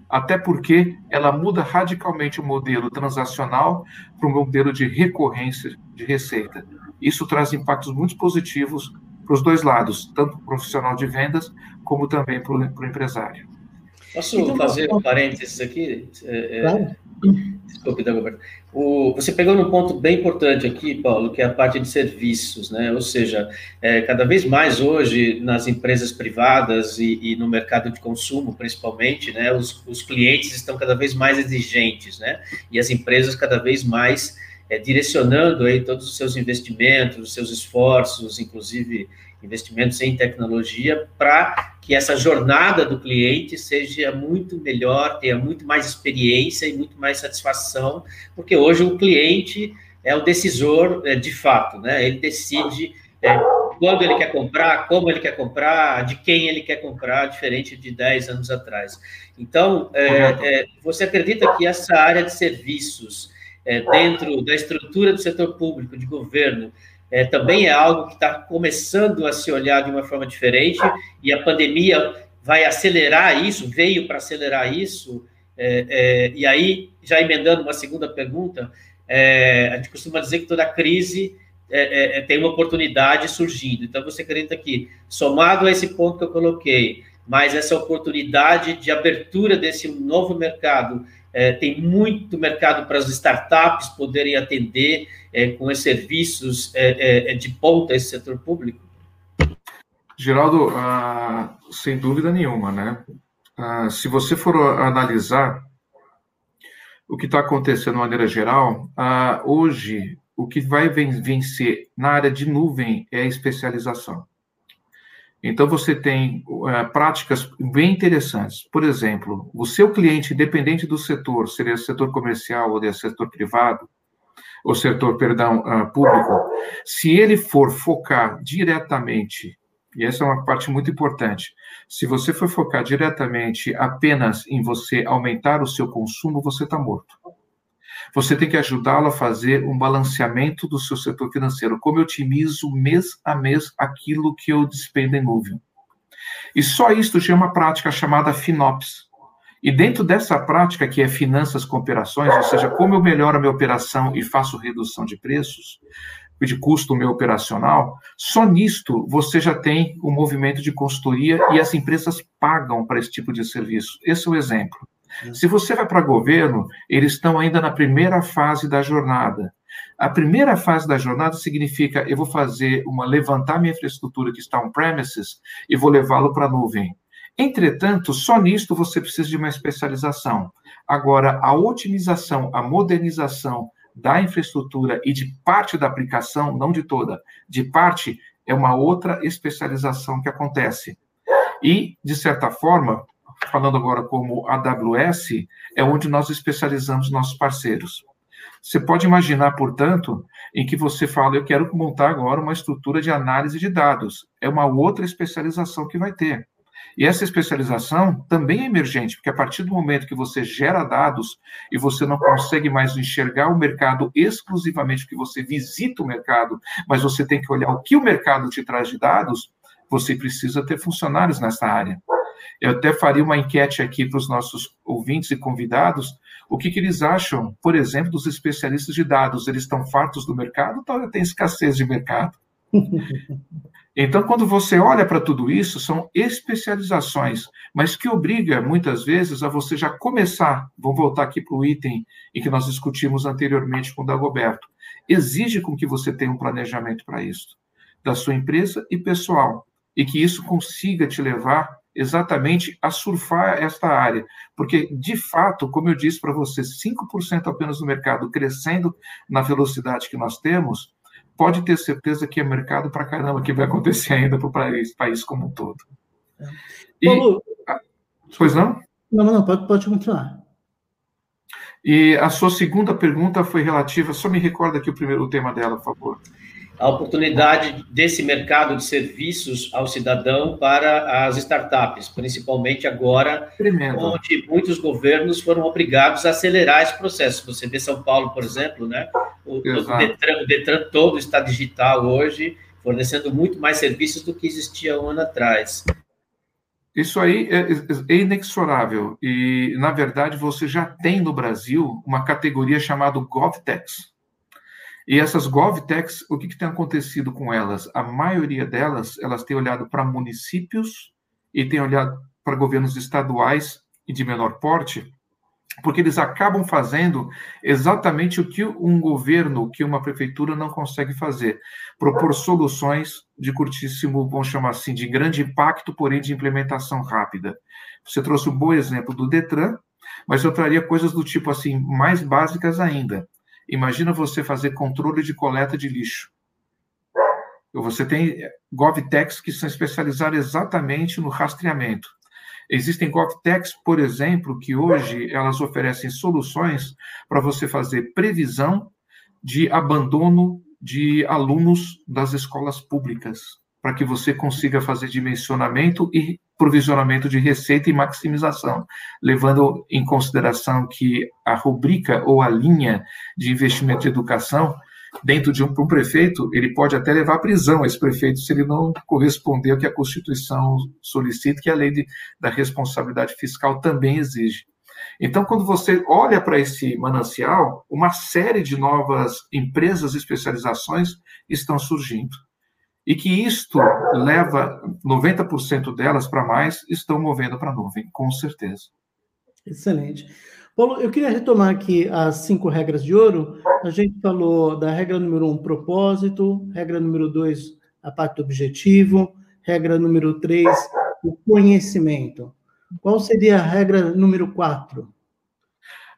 até porque ela muda radicalmente o modelo transacional para um modelo de recorrência de receita. Isso traz impactos muito positivos para os dois lados, tanto para o profissional de vendas, como também para o empresário. Posso então, fazer um parênteses aqui? É, é claro. Desculpe, Dagoberto. O, você pegou num ponto bem importante aqui, Paulo, que é a parte de serviços, né? Ou seja, é, cada vez mais hoje nas empresas privadas e, e no mercado de consumo, principalmente, né? Os, os, clientes estão cada vez mais exigentes, né? E as empresas cada vez mais é, direcionando aí todos os seus investimentos, os seus esforços, inclusive investimentos em tecnologia, para que essa jornada do cliente seja muito melhor, tenha muito mais experiência e muito mais satisfação, porque hoje o cliente é o decisor é, de fato, né? Ele decide é, quando ele quer comprar, como ele quer comprar, de quem ele quer comprar, diferente de 10 anos atrás. Então, é, é, você acredita que essa área de serviços, é, dentro da estrutura do setor público, de governo, é, também é algo que está começando a se olhar de uma forma diferente, e a pandemia vai acelerar isso, veio para acelerar isso, é, é, e aí, já emendando uma segunda pergunta, é, a gente costuma dizer que toda crise é, tem uma oportunidade surgindo, então você acredita que, somado a esse ponto que eu coloquei, mas essa oportunidade de abertura desse novo mercado é, tem muito mercado para as startups poderem atender é, com os serviços é, é, é, de ponta esse setor público? Geraldo, ah, sem dúvida nenhuma, né? Ah, se você for analisar o que está acontecendo de maneira geral, ah, hoje o que vai vencer na área de nuvem é a especialização. Então, você tem uh, práticas bem interessantes. Por exemplo, o seu cliente, independente do setor, seria setor comercial ou setor privado, ou setor, perdão, uh, público, se ele for focar diretamente, e essa é uma parte muito importante, se você for focar diretamente apenas em você aumentar o seu consumo, você está morto você tem que ajudá-lo a fazer um balanceamento do seu setor financeiro. Como eu otimizo mês a mês aquilo que eu despendo em nuvem. E só isto tinha uma prática chamada FinOps. E dentro dessa prática, que é finanças com operações, ou seja, como eu melhoro a minha operação e faço redução de preços, de custo meu operacional, só nisto você já tem um movimento de consultoria e as empresas pagam para esse tipo de serviço. Esse é o exemplo. Se você vai para governo, eles estão ainda na primeira fase da jornada. A primeira fase da jornada significa eu vou fazer uma levantar minha infraestrutura que está on-premises e vou levá-lo para a nuvem. Entretanto, só nisto você precisa de uma especialização. Agora, a otimização, a modernização da infraestrutura e de parte da aplicação, não de toda, de parte, é uma outra especialização que acontece. E, de certa forma, falando agora como AWS, é onde nós especializamos nossos parceiros. Você pode imaginar, portanto, em que você fala, eu quero montar agora uma estrutura de análise de dados. É uma outra especialização que vai ter. E essa especialização também é emergente, porque a partir do momento que você gera dados e você não consegue mais enxergar o mercado exclusivamente porque você visita o mercado, mas você tem que olhar o que o mercado te traz de dados, você precisa ter funcionários nessa área. Eu até faria uma enquete aqui para os nossos ouvintes e convidados, o que, que, eles acham, por exemplo, dos especialistas de dados. Eles estão fartos do mercado ou tem escassez de mercado? (laughs) Então, quando você olha para tudo isso, são especializações, mas que obriga, muitas vezes, a você já começar. Vou voltar aqui para o item em que nós discutimos anteriormente com o Dagoberto. Exige com que você tenha um planejamento para isso, da sua empresa e pessoal, e que isso consiga te levar exatamente a surfar esta área. Porque, de fato, como eu disse para você, 5% apenas do mercado crescendo na velocidade que nós temos, pode ter certeza que é mercado para caramba que vai acontecer ainda para o país, país como um todo. E, Paulo, pois não? Não, não, pode, pode continuar. E a sua segunda pergunta foi relativa, só me recorda aqui o primeiro tema dela, por favor a oportunidade desse mercado de serviços ao cidadão para as startups, principalmente agora, Tremendo. onde muitos governos foram obrigados a acelerar esse processo. Você vê São Paulo, por exemplo, né? O, o, Detran, o Detran todo está digital hoje, fornecendo muito mais serviços do que existia um ano atrás. Isso aí é, é, inexorável. E, na verdade, você já tem no Brasil uma categoria chamada GovTechs e essas GovTechs, o que, que tem acontecido com elas? A maioria delas, elas têm olhado para municípios e têm olhado para governos estaduais e de menor porte, porque eles acabam fazendo exatamente o que um governo, que uma prefeitura não consegue fazer, propor soluções de curtíssimo, vamos chamar assim, de grande impacto, porém de implementação rápida. Você trouxe um bom exemplo do Detran, mas eu traria coisas do tipo assim, mais básicas ainda. Imagina você fazer controle de coleta de lixo. Você tem GovTechs que são especializados exatamente no rastreamento. Existem GovTechs, por exemplo, que hoje elas oferecem soluções para você fazer previsão de abandono de alunos das escolas públicas, para que você consiga fazer dimensionamento e provisionamento de receita e maximização, levando em consideração que a rubrica ou a linha de investimento de educação, dentro de um, um prefeito, ele pode até levar à prisão esse prefeito se ele não corresponder ao que a Constituição solicita, que a lei de, da responsabilidade fiscal também exige. Então, quando você olha para esse manancial, uma série de novas empresas e especializações estão surgindo e que isto leva 90% delas para mais estão movendo para a nuvem, com certeza. Excelente. Paulo, eu queria retomar aqui as cinco regras de ouro. A gente falou da regra número um, propósito, regra número dois, a parte do objetivo, regra número três, o conhecimento. Qual seria a regra número quatro?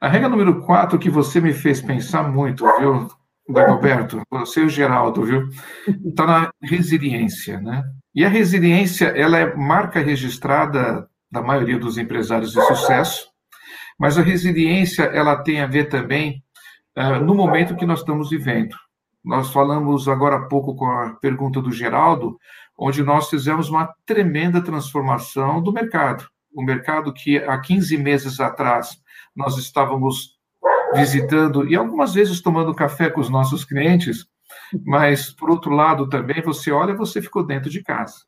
A regra número quatro que você me fez pensar muito, viu? Dagoberto, você e o Geraldo, viu? Está na resiliência, né? E a resiliência, ela é marca registrada da maioria dos empresários de sucesso, mas a resiliência, ela tem a ver também uh, no momento que nós estamos vivendo. Nós falamos agora há pouco com a pergunta do Geraldo, onde nós fizemos uma tremenda transformação do mercado. O mercado que há 15 meses atrás nós estávamos visitando e algumas vezes tomando café com os nossos clientes, mas por outro lado também você olha, você ficou dentro de casa.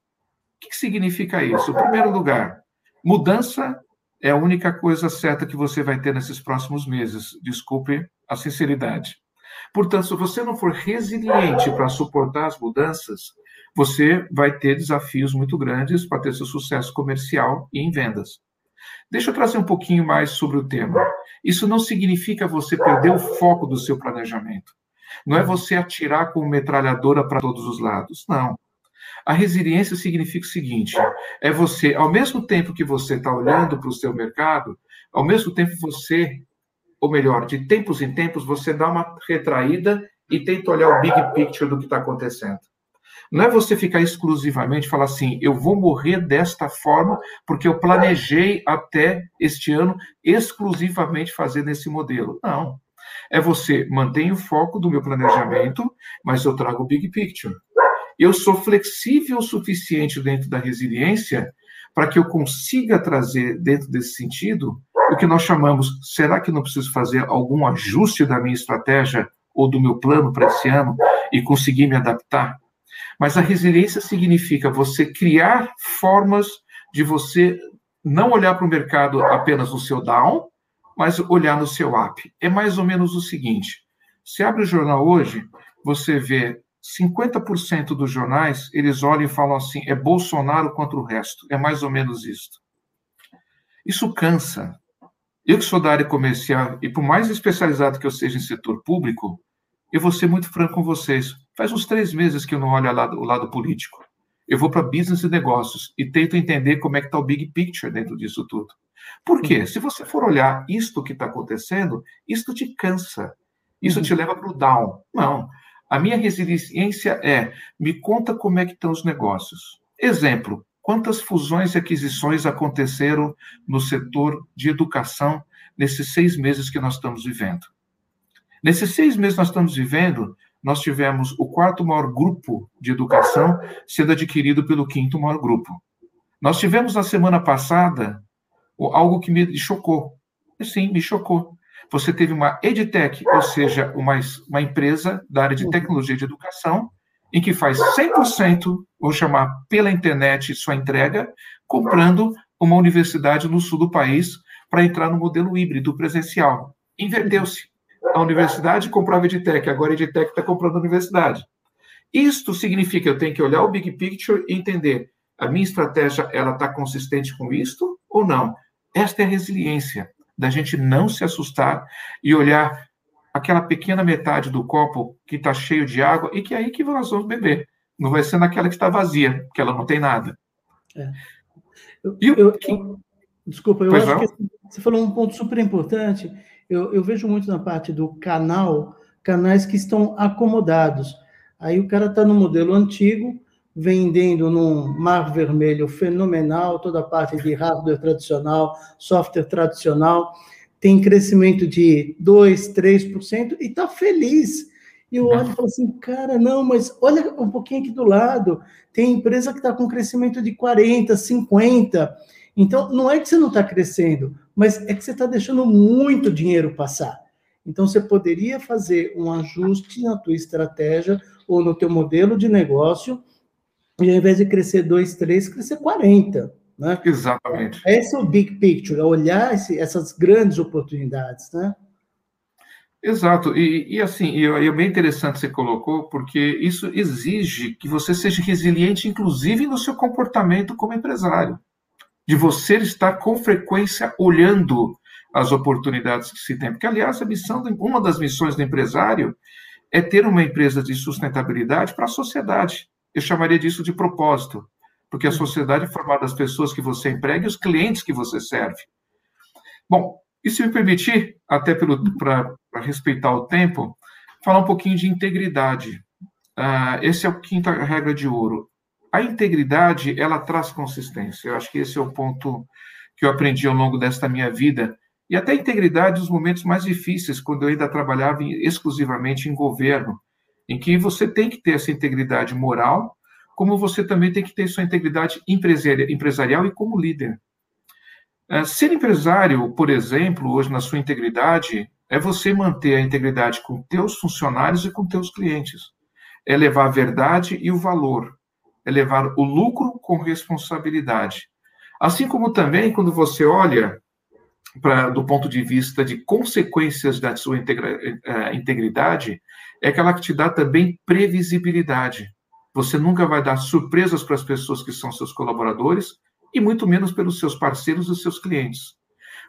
que significa isso? Em primeiro lugar, mudança é a única coisa certa que você vai ter nesses próximos meses. Desculpe a sinceridade. Portanto, se você não for resiliente para suportar as mudanças, você vai ter desafios muito grandes para ter seu sucesso comercial e em vendas. Deixa eu trazer um pouquinho mais sobre o tema. Isso não significa você perder o foco do seu planejamento. Não é você atirar com metralhadora para todos os lados. Não. A resiliência significa o seguinte: é você, ao mesmo tempo que você está olhando para o seu mercado, ao mesmo tempo você, ou melhor, de tempos em tempos, você dá uma retraída e tenta olhar o big picture do que está acontecendo. Não é você ficar exclusivamente falar assim, eu vou morrer desta forma porque eu planejei até este ano exclusivamente fazer nesse modelo. Não. É você mantém o foco do meu planejamento, mas eu trago o big picture eu sou flexível o suficiente dentro da resiliência para que eu consiga trazer dentro desse sentido o que nós chamamos, será que não preciso fazer algum ajuste da minha estratégia ou do meu plano para esse ano e conseguir me adaptar? Mas a resiliência significa você criar formas de você não olhar para o mercado apenas no seu down, mas olhar no seu up. É mais ou menos o seguinte: se abre o jornal hoje, você vê 50% dos jornais, eles olham e falam assim, é Bolsonaro contra o resto. É mais ou menos isso. Isso cansa. Eu que sou da área comercial, e por mais especializado que eu seja em setor público, eu vou ser muito franco com vocês. Faz uns três meses que eu não olho o lado político. Eu vou para business e negócios e tento entender como é que está o big picture dentro disso tudo. Por quê? Se você for olhar isto que está acontecendo, isto te cansa. Isso te leva para o down. Não. A minha resiliência é: me conta como é que estão os negócios. Exemplo: quantas fusões e aquisições aconteceram no setor de educação nesses seis meses que nós estamos vivendo? Nesses seis meses que nós estamos vivendo, nós tivemos o quarto maior grupo de educação sendo adquirido pelo quinto maior grupo. Nós tivemos na semana passada algo que me chocou. Sim, me chocou você teve uma EdTech, ou seja, uma, uma empresa da área de uhum. tecnologia de educação, em que faz 100%, vou chamar pela internet, sua entrega, comprando uma universidade no sul do país para entrar no modelo híbrido presencial. Inverteu-se. A universidade comprava EdTech, agora a EdTech está comprando a universidade. Isto significa que eu tenho que olhar o big picture e entender a minha estratégia ela está consistente com isto ou não. Esta é a resiliência da gente não se assustar e olhar aquela pequena metade do copo que está cheio de água e que é aí que nós vamos beber. Não vai ser naquela que está vazia, que ela não tem nada. É. Eu, eu, eu, desculpa, eu acho não? que você falou um ponto super importante. Eu, eu vejo muito na parte do canal, canais que estão acomodados. Aí o cara está no modelo antigo, vendendo num mar vermelho fenomenal, toda a parte de hardware tradicional, software tradicional, tem crescimento de 2%, 3% e está feliz. E eu olho e falo assim, cara, não, mas olha um pouquinho aqui do lado, tem empresa que está com crescimento de 40%, 50%. Então, não é que você não está crescendo, mas é que você está deixando muito dinheiro passar. Então, você poderia fazer um ajuste na tua estratégia ou no teu modelo de negócio e ao invés de crescer 2, 3, crescer 40. Né? Exatamente. Esse é o big picture, é olhar esse, essas grandes oportunidades, né? Exato, e, e assim, e, é bem interessante você colocou, porque isso exige que você seja resiliente, inclusive no seu comportamento como empresário, de você estar com frequência olhando as oportunidades que se tem. Porque, aliás, a missão, uma das missões do empresário é ter uma empresa de sustentabilidade para a sociedade eu chamaria disso de propósito, porque a sociedade é formada das pessoas que você emprega e os clientes que você serve. Bom, e se me permitir, até para respeitar o tempo, falar um pouquinho de integridade. Uh, esse é o quinta regra de ouro. A integridade, ela traz consistência. Eu acho que esse é o ponto que eu aprendi ao longo desta minha vida. E até a integridade nos momentos mais difíceis, quando eu ainda trabalhava exclusivamente em governo em que você tem que ter essa integridade moral, como você também tem que ter sua integridade empresarial e como líder. É, ser empresário, por exemplo, hoje na sua integridade, é você manter a integridade com teus funcionários e com teus clientes. É levar a verdade e o valor. É levar o lucro com responsabilidade. Assim como também quando você olha do ponto de vista de consequências da sua integra, uh, integridade, é aquela que te dá também previsibilidade. Você nunca vai dar surpresas para as pessoas que são seus colaboradores e muito menos pelos seus parceiros e seus clientes.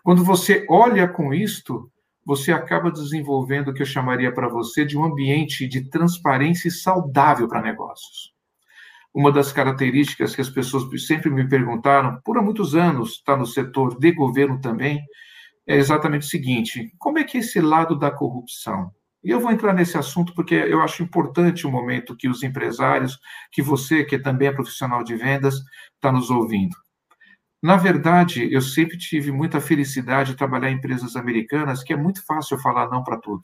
Quando você olha com isto, você acaba desenvolvendo o que eu chamaria para você de um ambiente de transparência saudável para negócios. Uma das características que as pessoas sempre me perguntaram, por há muitos anos, está no setor de governo também, é exatamente o seguinte: como é que é esse lado da corrupção? E eu vou entrar nesse assunto porque eu acho importante o momento que os empresários, que você, que também é profissional de vendas, está nos ouvindo. Na verdade, eu sempre tive muita felicidade de trabalhar em empresas americanas, que é muito fácil falar não para tudo.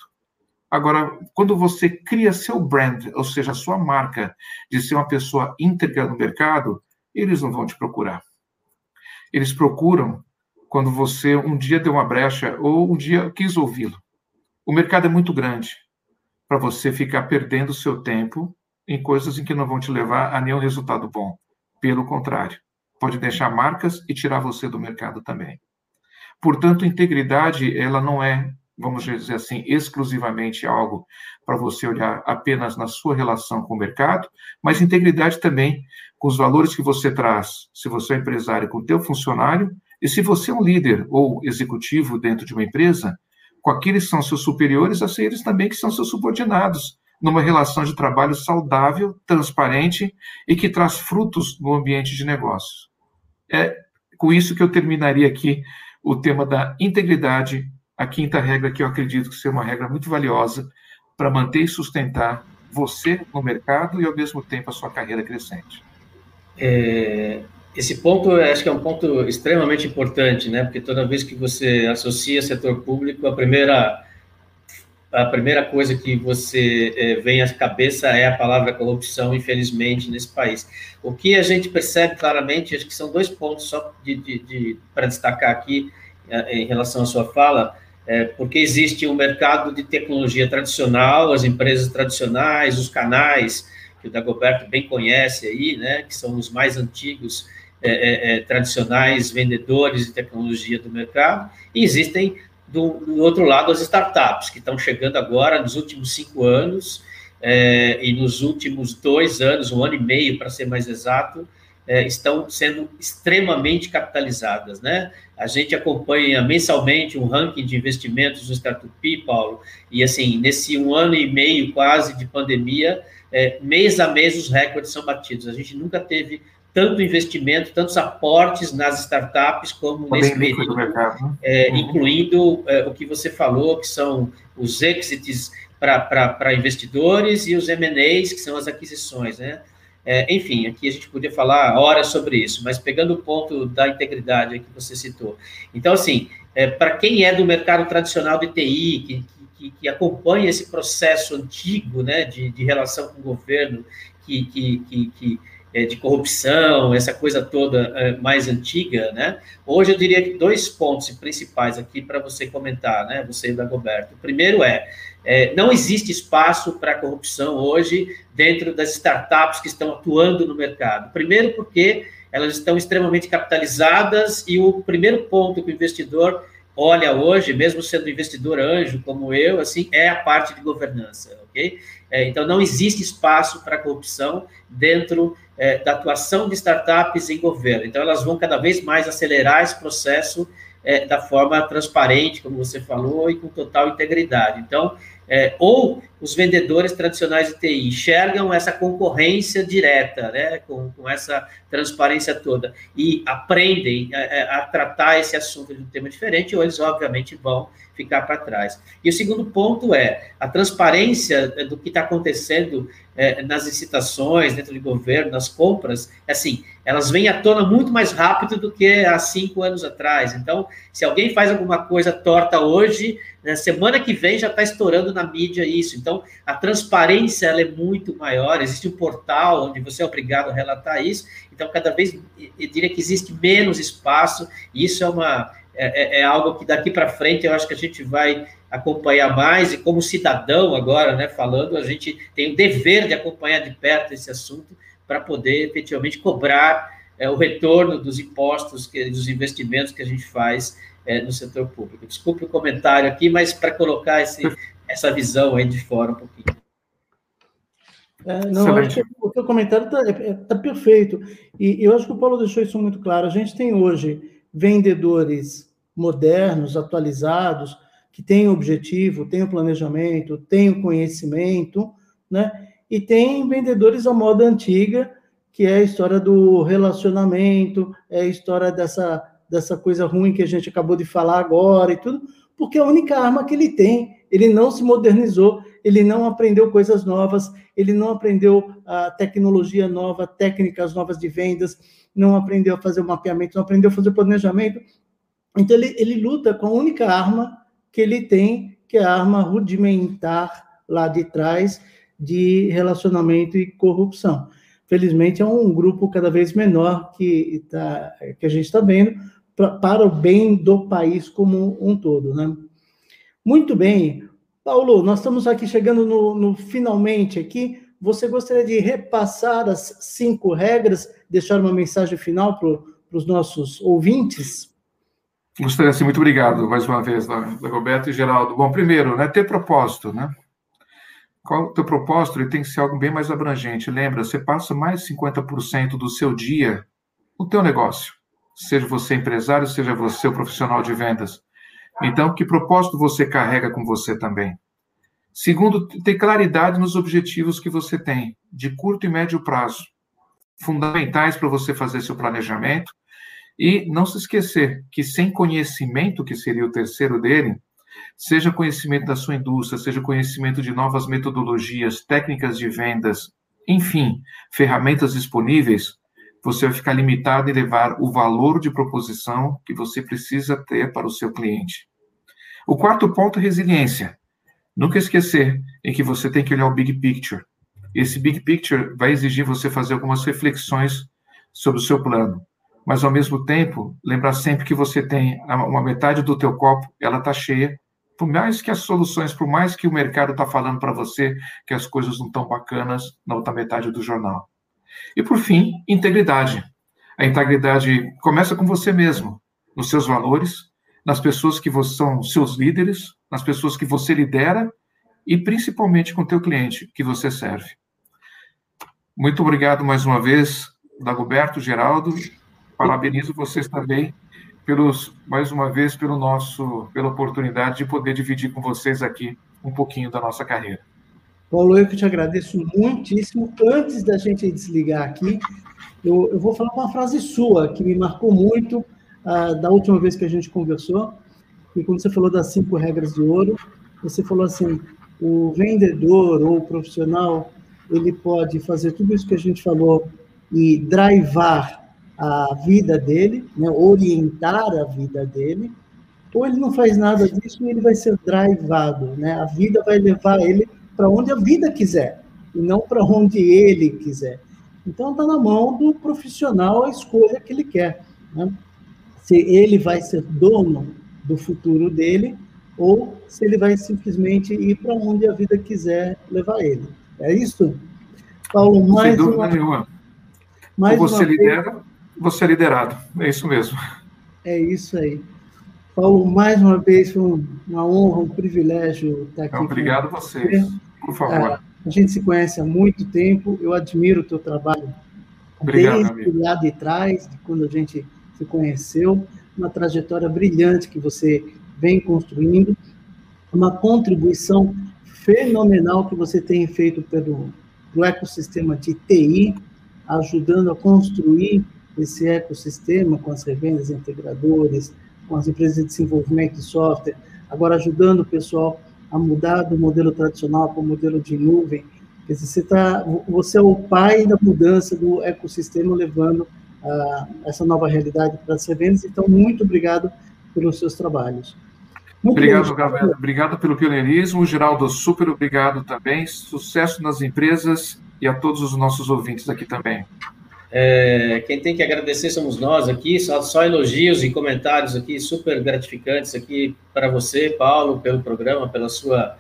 Agora, quando você cria seu brand, ou seja, a sua marca de ser uma pessoa íntegra no mercado, eles não vão te procurar. Eles procuram quando você um dia deu uma brecha ou um dia quis ouvi-lo. O mercado é muito grande para você ficar perdendo seu tempo em coisas em que não vão te levar a nenhum resultado bom. Pelo contrário, pode deixar marcas e tirar você do mercado também. Portanto, integridade, ela não é vamos dizer assim, exclusivamente algo para você olhar apenas na sua relação com o mercado, mas integridade também com os valores que você traz, se você é empresário com o teu funcionário, e se você é um líder ou executivo dentro de uma empresa, com aqueles que são seus superiores, a eles também que são seus subordinados, numa relação de trabalho saudável, transparente e que traz frutos no ambiente de negócios. É com isso que eu terminaria aqui o tema da integridade a quinta regra, que eu acredito que seja uma regra muito valiosa para manter e sustentar você no mercado e, ao mesmo tempo, a sua carreira crescente. É, esse ponto, acho que é um ponto extremamente importante, né? Porque toda vez que você associa setor público, a primeira a primeira coisa que você é, vem à cabeça é a palavra corrupção, infelizmente, nesse país. O que a gente percebe claramente, acho que são dois pontos só de, de, de para destacar aqui é, em relação à sua fala é, porque existe um mercado de tecnologia tradicional, as empresas tradicionais, os canais, que o Dagoberto bem conhece aí, né, que são os mais antigos, é, é, é tradicionais vendedores de tecnologia do mercado, e existem, do, do, outro lado, as startups, que estão chegando agora, nos últimos cinco anos, é, e nos últimos dois anos, um ano e meio, para ser mais exato, é, estão sendo extremamente capitalizadas, né? A gente acompanha mensalmente um ranking de investimentos no Startup, Paulo, e assim, nesse um ano e meio quase de pandemia, é, mês a mês os recordes são batidos. A gente nunca teve tanto investimento, tantos aportes nas startups como tá nesse período, né? é, uhum. incluindo é, o que você falou, que são os exits para investidores e os M&As, que são as aquisições, né? É, enfim, aqui a gente podia falar horas sobre isso, mas pegando o ponto da integridade que você citou. Então, assim, é, para quem é do mercado tradicional de TI, que, que, que acompanha esse processo antigo né, de, de relação com o governo, que, que, que é, de corrupção, essa coisa toda é, mais antiga, né? Hoje eu diria que dois pontos principais aqui para você comentar, né? Você e o Dagoberto. O primeiro é é, não existe espaço para corrupção hoje dentro das startups que estão atuando no mercado. Primeiro, porque elas estão extremamente capitalizadas e o primeiro ponto que o investidor olha hoje, mesmo sendo investidor anjo como eu, assim, é a parte de governança, ok? É, então, não existe espaço para corrupção dentro é, da atuação de startups em governo. Então, elas vão cada vez mais acelerar esse processo é, da forma transparente, como você falou, e com total integridade. Então, é, ou os vendedores tradicionais de TI enxergam essa concorrência direta, né, com, com essa transparência toda, e aprendem a, é, a, tratar esse assunto de um tema diferente, ou eles, obviamente, vão ficar para trás. E o segundo ponto é a transparência do que está acontecendo é, nas licitações, dentro do governo, nas compras, assim, elas vêm à tona muito mais rápido do que há cinco anos atrás. Então, se alguém faz alguma coisa torta hoje, na semana que vem já está estourando na mídia isso. Então, a transparência ela é muito maior. Existe um portal onde você é obrigado a relatar isso. Então, cada vez, eu diria que existe menos espaço. E isso é uma é, é, é algo que daqui para frente eu acho que a gente vai acompanhar mais. E como cidadão agora, né, falando, a gente tem o dever de acompanhar de perto esse assunto para poder efetivamente cobrar é, o retorno dos impostos, que, dos investimentos que a gente faz é, no setor público. Desculpe o comentário aqui, mas para colocar esse, essa visão aí de fora um pouquinho. É, não, acho que o seu comentário está é, tá perfeito. E eu acho que o Paulo deixou isso muito claro. A gente tem hoje vendedores modernos, atualizados, que têm objetivo, têm o planejamento, têm o conhecimento, né? E tem vendedores à moda antiga, que é a história do relacionamento, é a história dessa, dessa coisa ruim que a gente acabou de falar agora e tudo, porque é a única arma que ele tem. Ele não se modernizou, ele não aprendeu coisas novas, ele não aprendeu a tecnologia nova, técnicas novas de vendas, não aprendeu a fazer o mapeamento, não aprendeu a fazer o planejamento. Então, ele, ele luta com a única arma que ele tem, que é a arma rudimentar lá de trás de relacionamento e corrupção. Felizmente, é um grupo cada vez menor que, tá, que a gente está vendo pra, para o bem do país como um todo. Né? Muito bem. Paulo, nós estamos aqui chegando no, no finalmente aqui. Você gostaria de repassar as cinco regras, deixar uma mensagem final para os nossos ouvintes? Gostaria sim, muito obrigado mais uma vez, Roberto e Geraldo. Bom, primeiro, né, ter propósito, né? Qual o teu propósito? Ele tem que ser algo bem mais abrangente. Lembra, você passa mais de 50% do seu dia no teu negócio. Seja você empresário, seja você o profissional de vendas. Então, que propósito você carrega com você também? Segundo, ter claridade nos objetivos que você tem, de curto e médio prazo, fundamentais para você fazer seu planejamento. E não se esquecer que sem conhecimento, que seria o terceiro dele, seja conhecimento da sua indústria, seja conhecimento de novas metodologias, técnicas de vendas, enfim, ferramentas disponíveis, você vai ficar limitado em levar o valor de proposição que você precisa ter para o seu cliente. O quarto ponto é resiliência. Nunca esquecer em que você tem que olhar o big picture. Esse big picture vai exigir você fazer algumas reflexões sobre o seu plano, mas ao mesmo tempo lembrar sempre que você tem uma metade do teu copo, ela está cheia por mais que as soluções, por mais que o mercado está falando para você que as coisas não estão bacanas na outra metade do jornal. E por fim, integridade. A integridade começa com você mesmo, nos seus valores, nas pessoas que são seus líderes, nas pessoas que você lidera e principalmente com o teu cliente que você serve. Muito obrigado mais uma vez, Dagoberto, Geraldo. Parabenizo vocês também pelos mais uma vez pelo nosso pela oportunidade de poder dividir com vocês aqui um pouquinho da nossa carreira. Paulo, eu que te agradeço muitíssimo. Antes da gente desligar aqui, eu, eu vou falar uma frase sua que me marcou muito uh, da última vez que a gente conversou. E quando você falou das cinco regras de ouro, você falou assim: o vendedor ou o profissional ele pode fazer tudo isso que a gente falou e drivar a vida dele, né, orientar a vida dele, ou ele não faz nada disso e ele vai ser drivado, né? A vida vai levar ele para onde a vida quiser e não para onde ele quiser. Então está na mão do profissional a escolha que ele quer, né? Se ele vai ser dono do futuro dele ou se ele vai simplesmente ir para onde a vida quiser levar ele. É isso? Paulo, mais Sem dúvida uma... nenhuma. Mais ou você lidera, você é liderado. É isso mesmo. É isso aí. Paulo, mais uma vez, foi uma honra, um privilégio estar aqui. Obrigado a vocês, por favor. A gente se conhece há muito tempo, eu admiro o teu trabalho Obrigado, desde lá de trás, de quando a gente se conheceu, uma trajetória brilhante que você vem construindo, uma contribuição fenomenal que você tem feito pelo, pelo ecossistema de TI, ajudando a construir esse ecossistema com as revendas integradoras, com as empresas de desenvolvimento de software, agora ajudando o pessoal a mudar do modelo tradicional para o modelo de nuvem. Quer dizer, você, tá, você é o pai da mudança do ecossistema, levando uh, essa nova realidade para as revendas. Então, muito obrigado pelos seus trabalhos. Muito obrigado, Gabriel. Obrigado pelo pioneirismo. Geraldo, super obrigado também. Sucesso nas empresas e a todos os nossos ouvintes aqui também. É, quem tem que agradecer somos nós aqui, só, só, elogios e comentários aqui super gratificantes aqui para você, Paulo, pelo programa, pela sua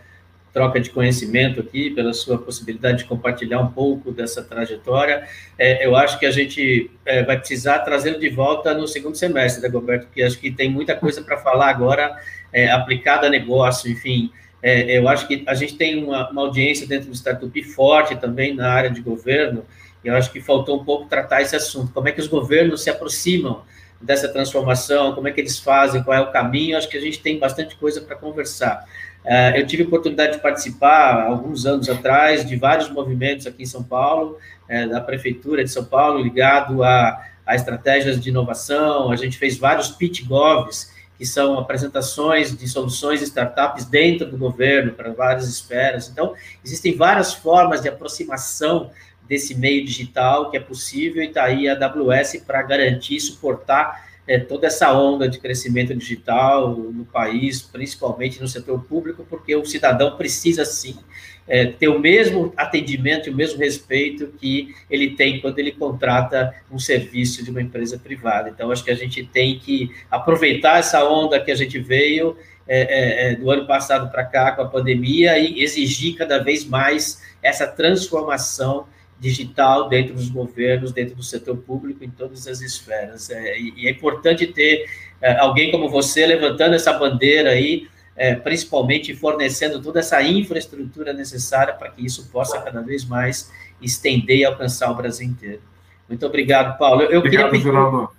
troca de conhecimento aqui, pela sua possibilidade de compartilhar um pouco dessa trajetória. É, eu acho que a gente é, vai precisar trazê-lo de volta no segundo semestre, da Goberto, porque acho que tem muita coisa para falar agora é, aplicada a negócio, enfim. É, eu acho que a gente tem uma, uma audiência dentro do Startup forte também na área de governo, eu acho que faltou um pouco tratar esse assunto. Como é que os governos se aproximam dessa transformação, como é que eles fazem, qual é o caminho, acho que a gente tem bastante coisa para conversar. Uh, eu tive oportunidade de participar, alguns anos atrás, de vários movimentos aqui em São Paulo, uh, da Prefeitura de São Paulo, ligado a, a, estratégias de inovação, a gente fez vários pitch govs, que são apresentações de soluções de startups dentro do governo, para várias esferas. Então, existem várias formas de aproximação desse meio digital que é possível e está aí a AWS para garantir, suportar é, toda essa onda de crescimento digital no país, principalmente no setor público, porque o cidadão precisa sim é, ter o mesmo atendimento e o mesmo respeito que ele tem quando ele contrata um serviço de uma empresa privada. Então, acho que a gente tem que aproveitar essa onda que a gente veio é, é, é do ano passado para cá com a pandemia e exigir cada vez mais essa transformação digital dentro dos governos, dentro do setor público, em todas as esferas. É, e, é importante ter é, alguém como você levantando essa bandeira aí, é, principalmente fornecendo toda essa infraestrutura necessária para que isso possa cada vez mais estender e alcançar o Brasil inteiro. Muito obrigado, Paulo. Eu, obrigado, queria Geraldo.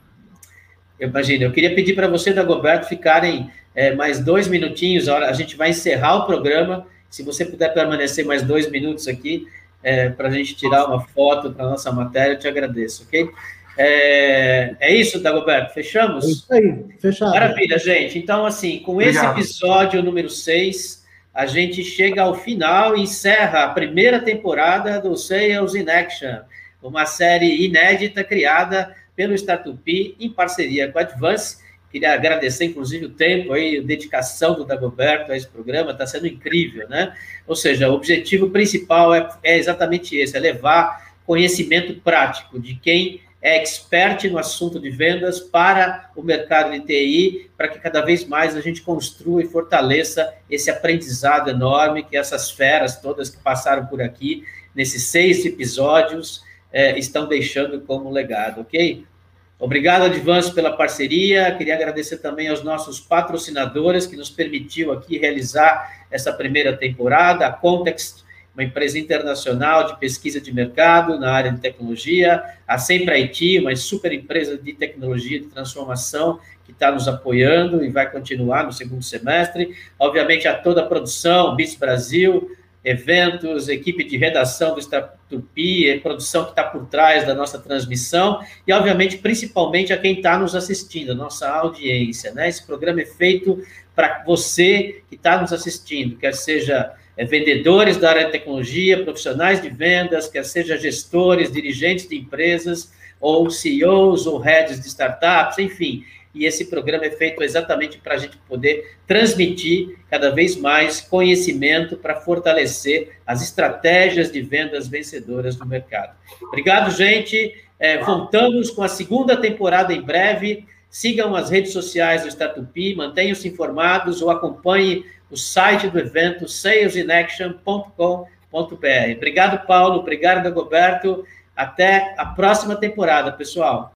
Imagina, eu queria pedir para você, Dagoberto, ficarem é, mais dois minutinhos. A, hora, a gente vai encerrar o programa. Se você puder permanecer mais dois minutos aqui, é, para a gente tirar uma foto para nossa matéria, eu te agradeço, ok? É, é isso, Dagoberto? Fechamos? É isso aí, fechado. Maravilha, gente. Então, assim, com esse Obrigado. episódio número 6, a gente chega ao final e encerra a primeira temporada do Sales in Action, uma série inédita criada pelo Startup em parceria com a Advance Queria agradecer, inclusive, o tempo aí, a dedicação do Dagoberto a esse programa, está sendo incrível, né? Ou seja, o objetivo principal é, é exatamente esse, é levar conhecimento prático de quem é expert no assunto de vendas para o mercado de TI, para que cada vez mais a gente construa e fortaleça esse aprendizado enorme que essas feras todas que passaram por aqui, nesses seis episódios, é, estão deixando como legado, ok? Obrigado, Advance, pela parceria. Queria agradecer também aos nossos patrocinadores que nos permitiu aqui realizar essa primeira temporada, a Context, uma empresa internacional de pesquisa de mercado na área de tecnologia, a Sempre IT, uma super empresa de tecnologia de transformação que está nos apoiando e vai continuar no segundo semestre. Obviamente, a toda a produção, Bits Brasil, eventos, equipe de redação do Estatupi, produção que está por trás da nossa transmissão e, obviamente, principalmente a quem está nos assistindo, a nossa audiência. Né? Esse programa é feito para você que está nos assistindo, quer seja é, vendedores da área de tecnologia, profissionais de vendas, quer seja gestores, dirigentes de empresas, ou CEOs, ou heads de startups, enfim, e esse programa é feito exatamente para a gente poder transmitir cada vez mais conhecimento para fortalecer as estratégias de vendas vencedoras no mercado. Obrigado, gente. É, voltamos com a segunda temporada em breve. Sigam as redes sociais do Statupi, mantenham-se informados ou acompanhem o site do evento salesinaction.com.br. Obrigado, Paulo. Obrigado, Dagoberto. Até a próxima temporada, pessoal.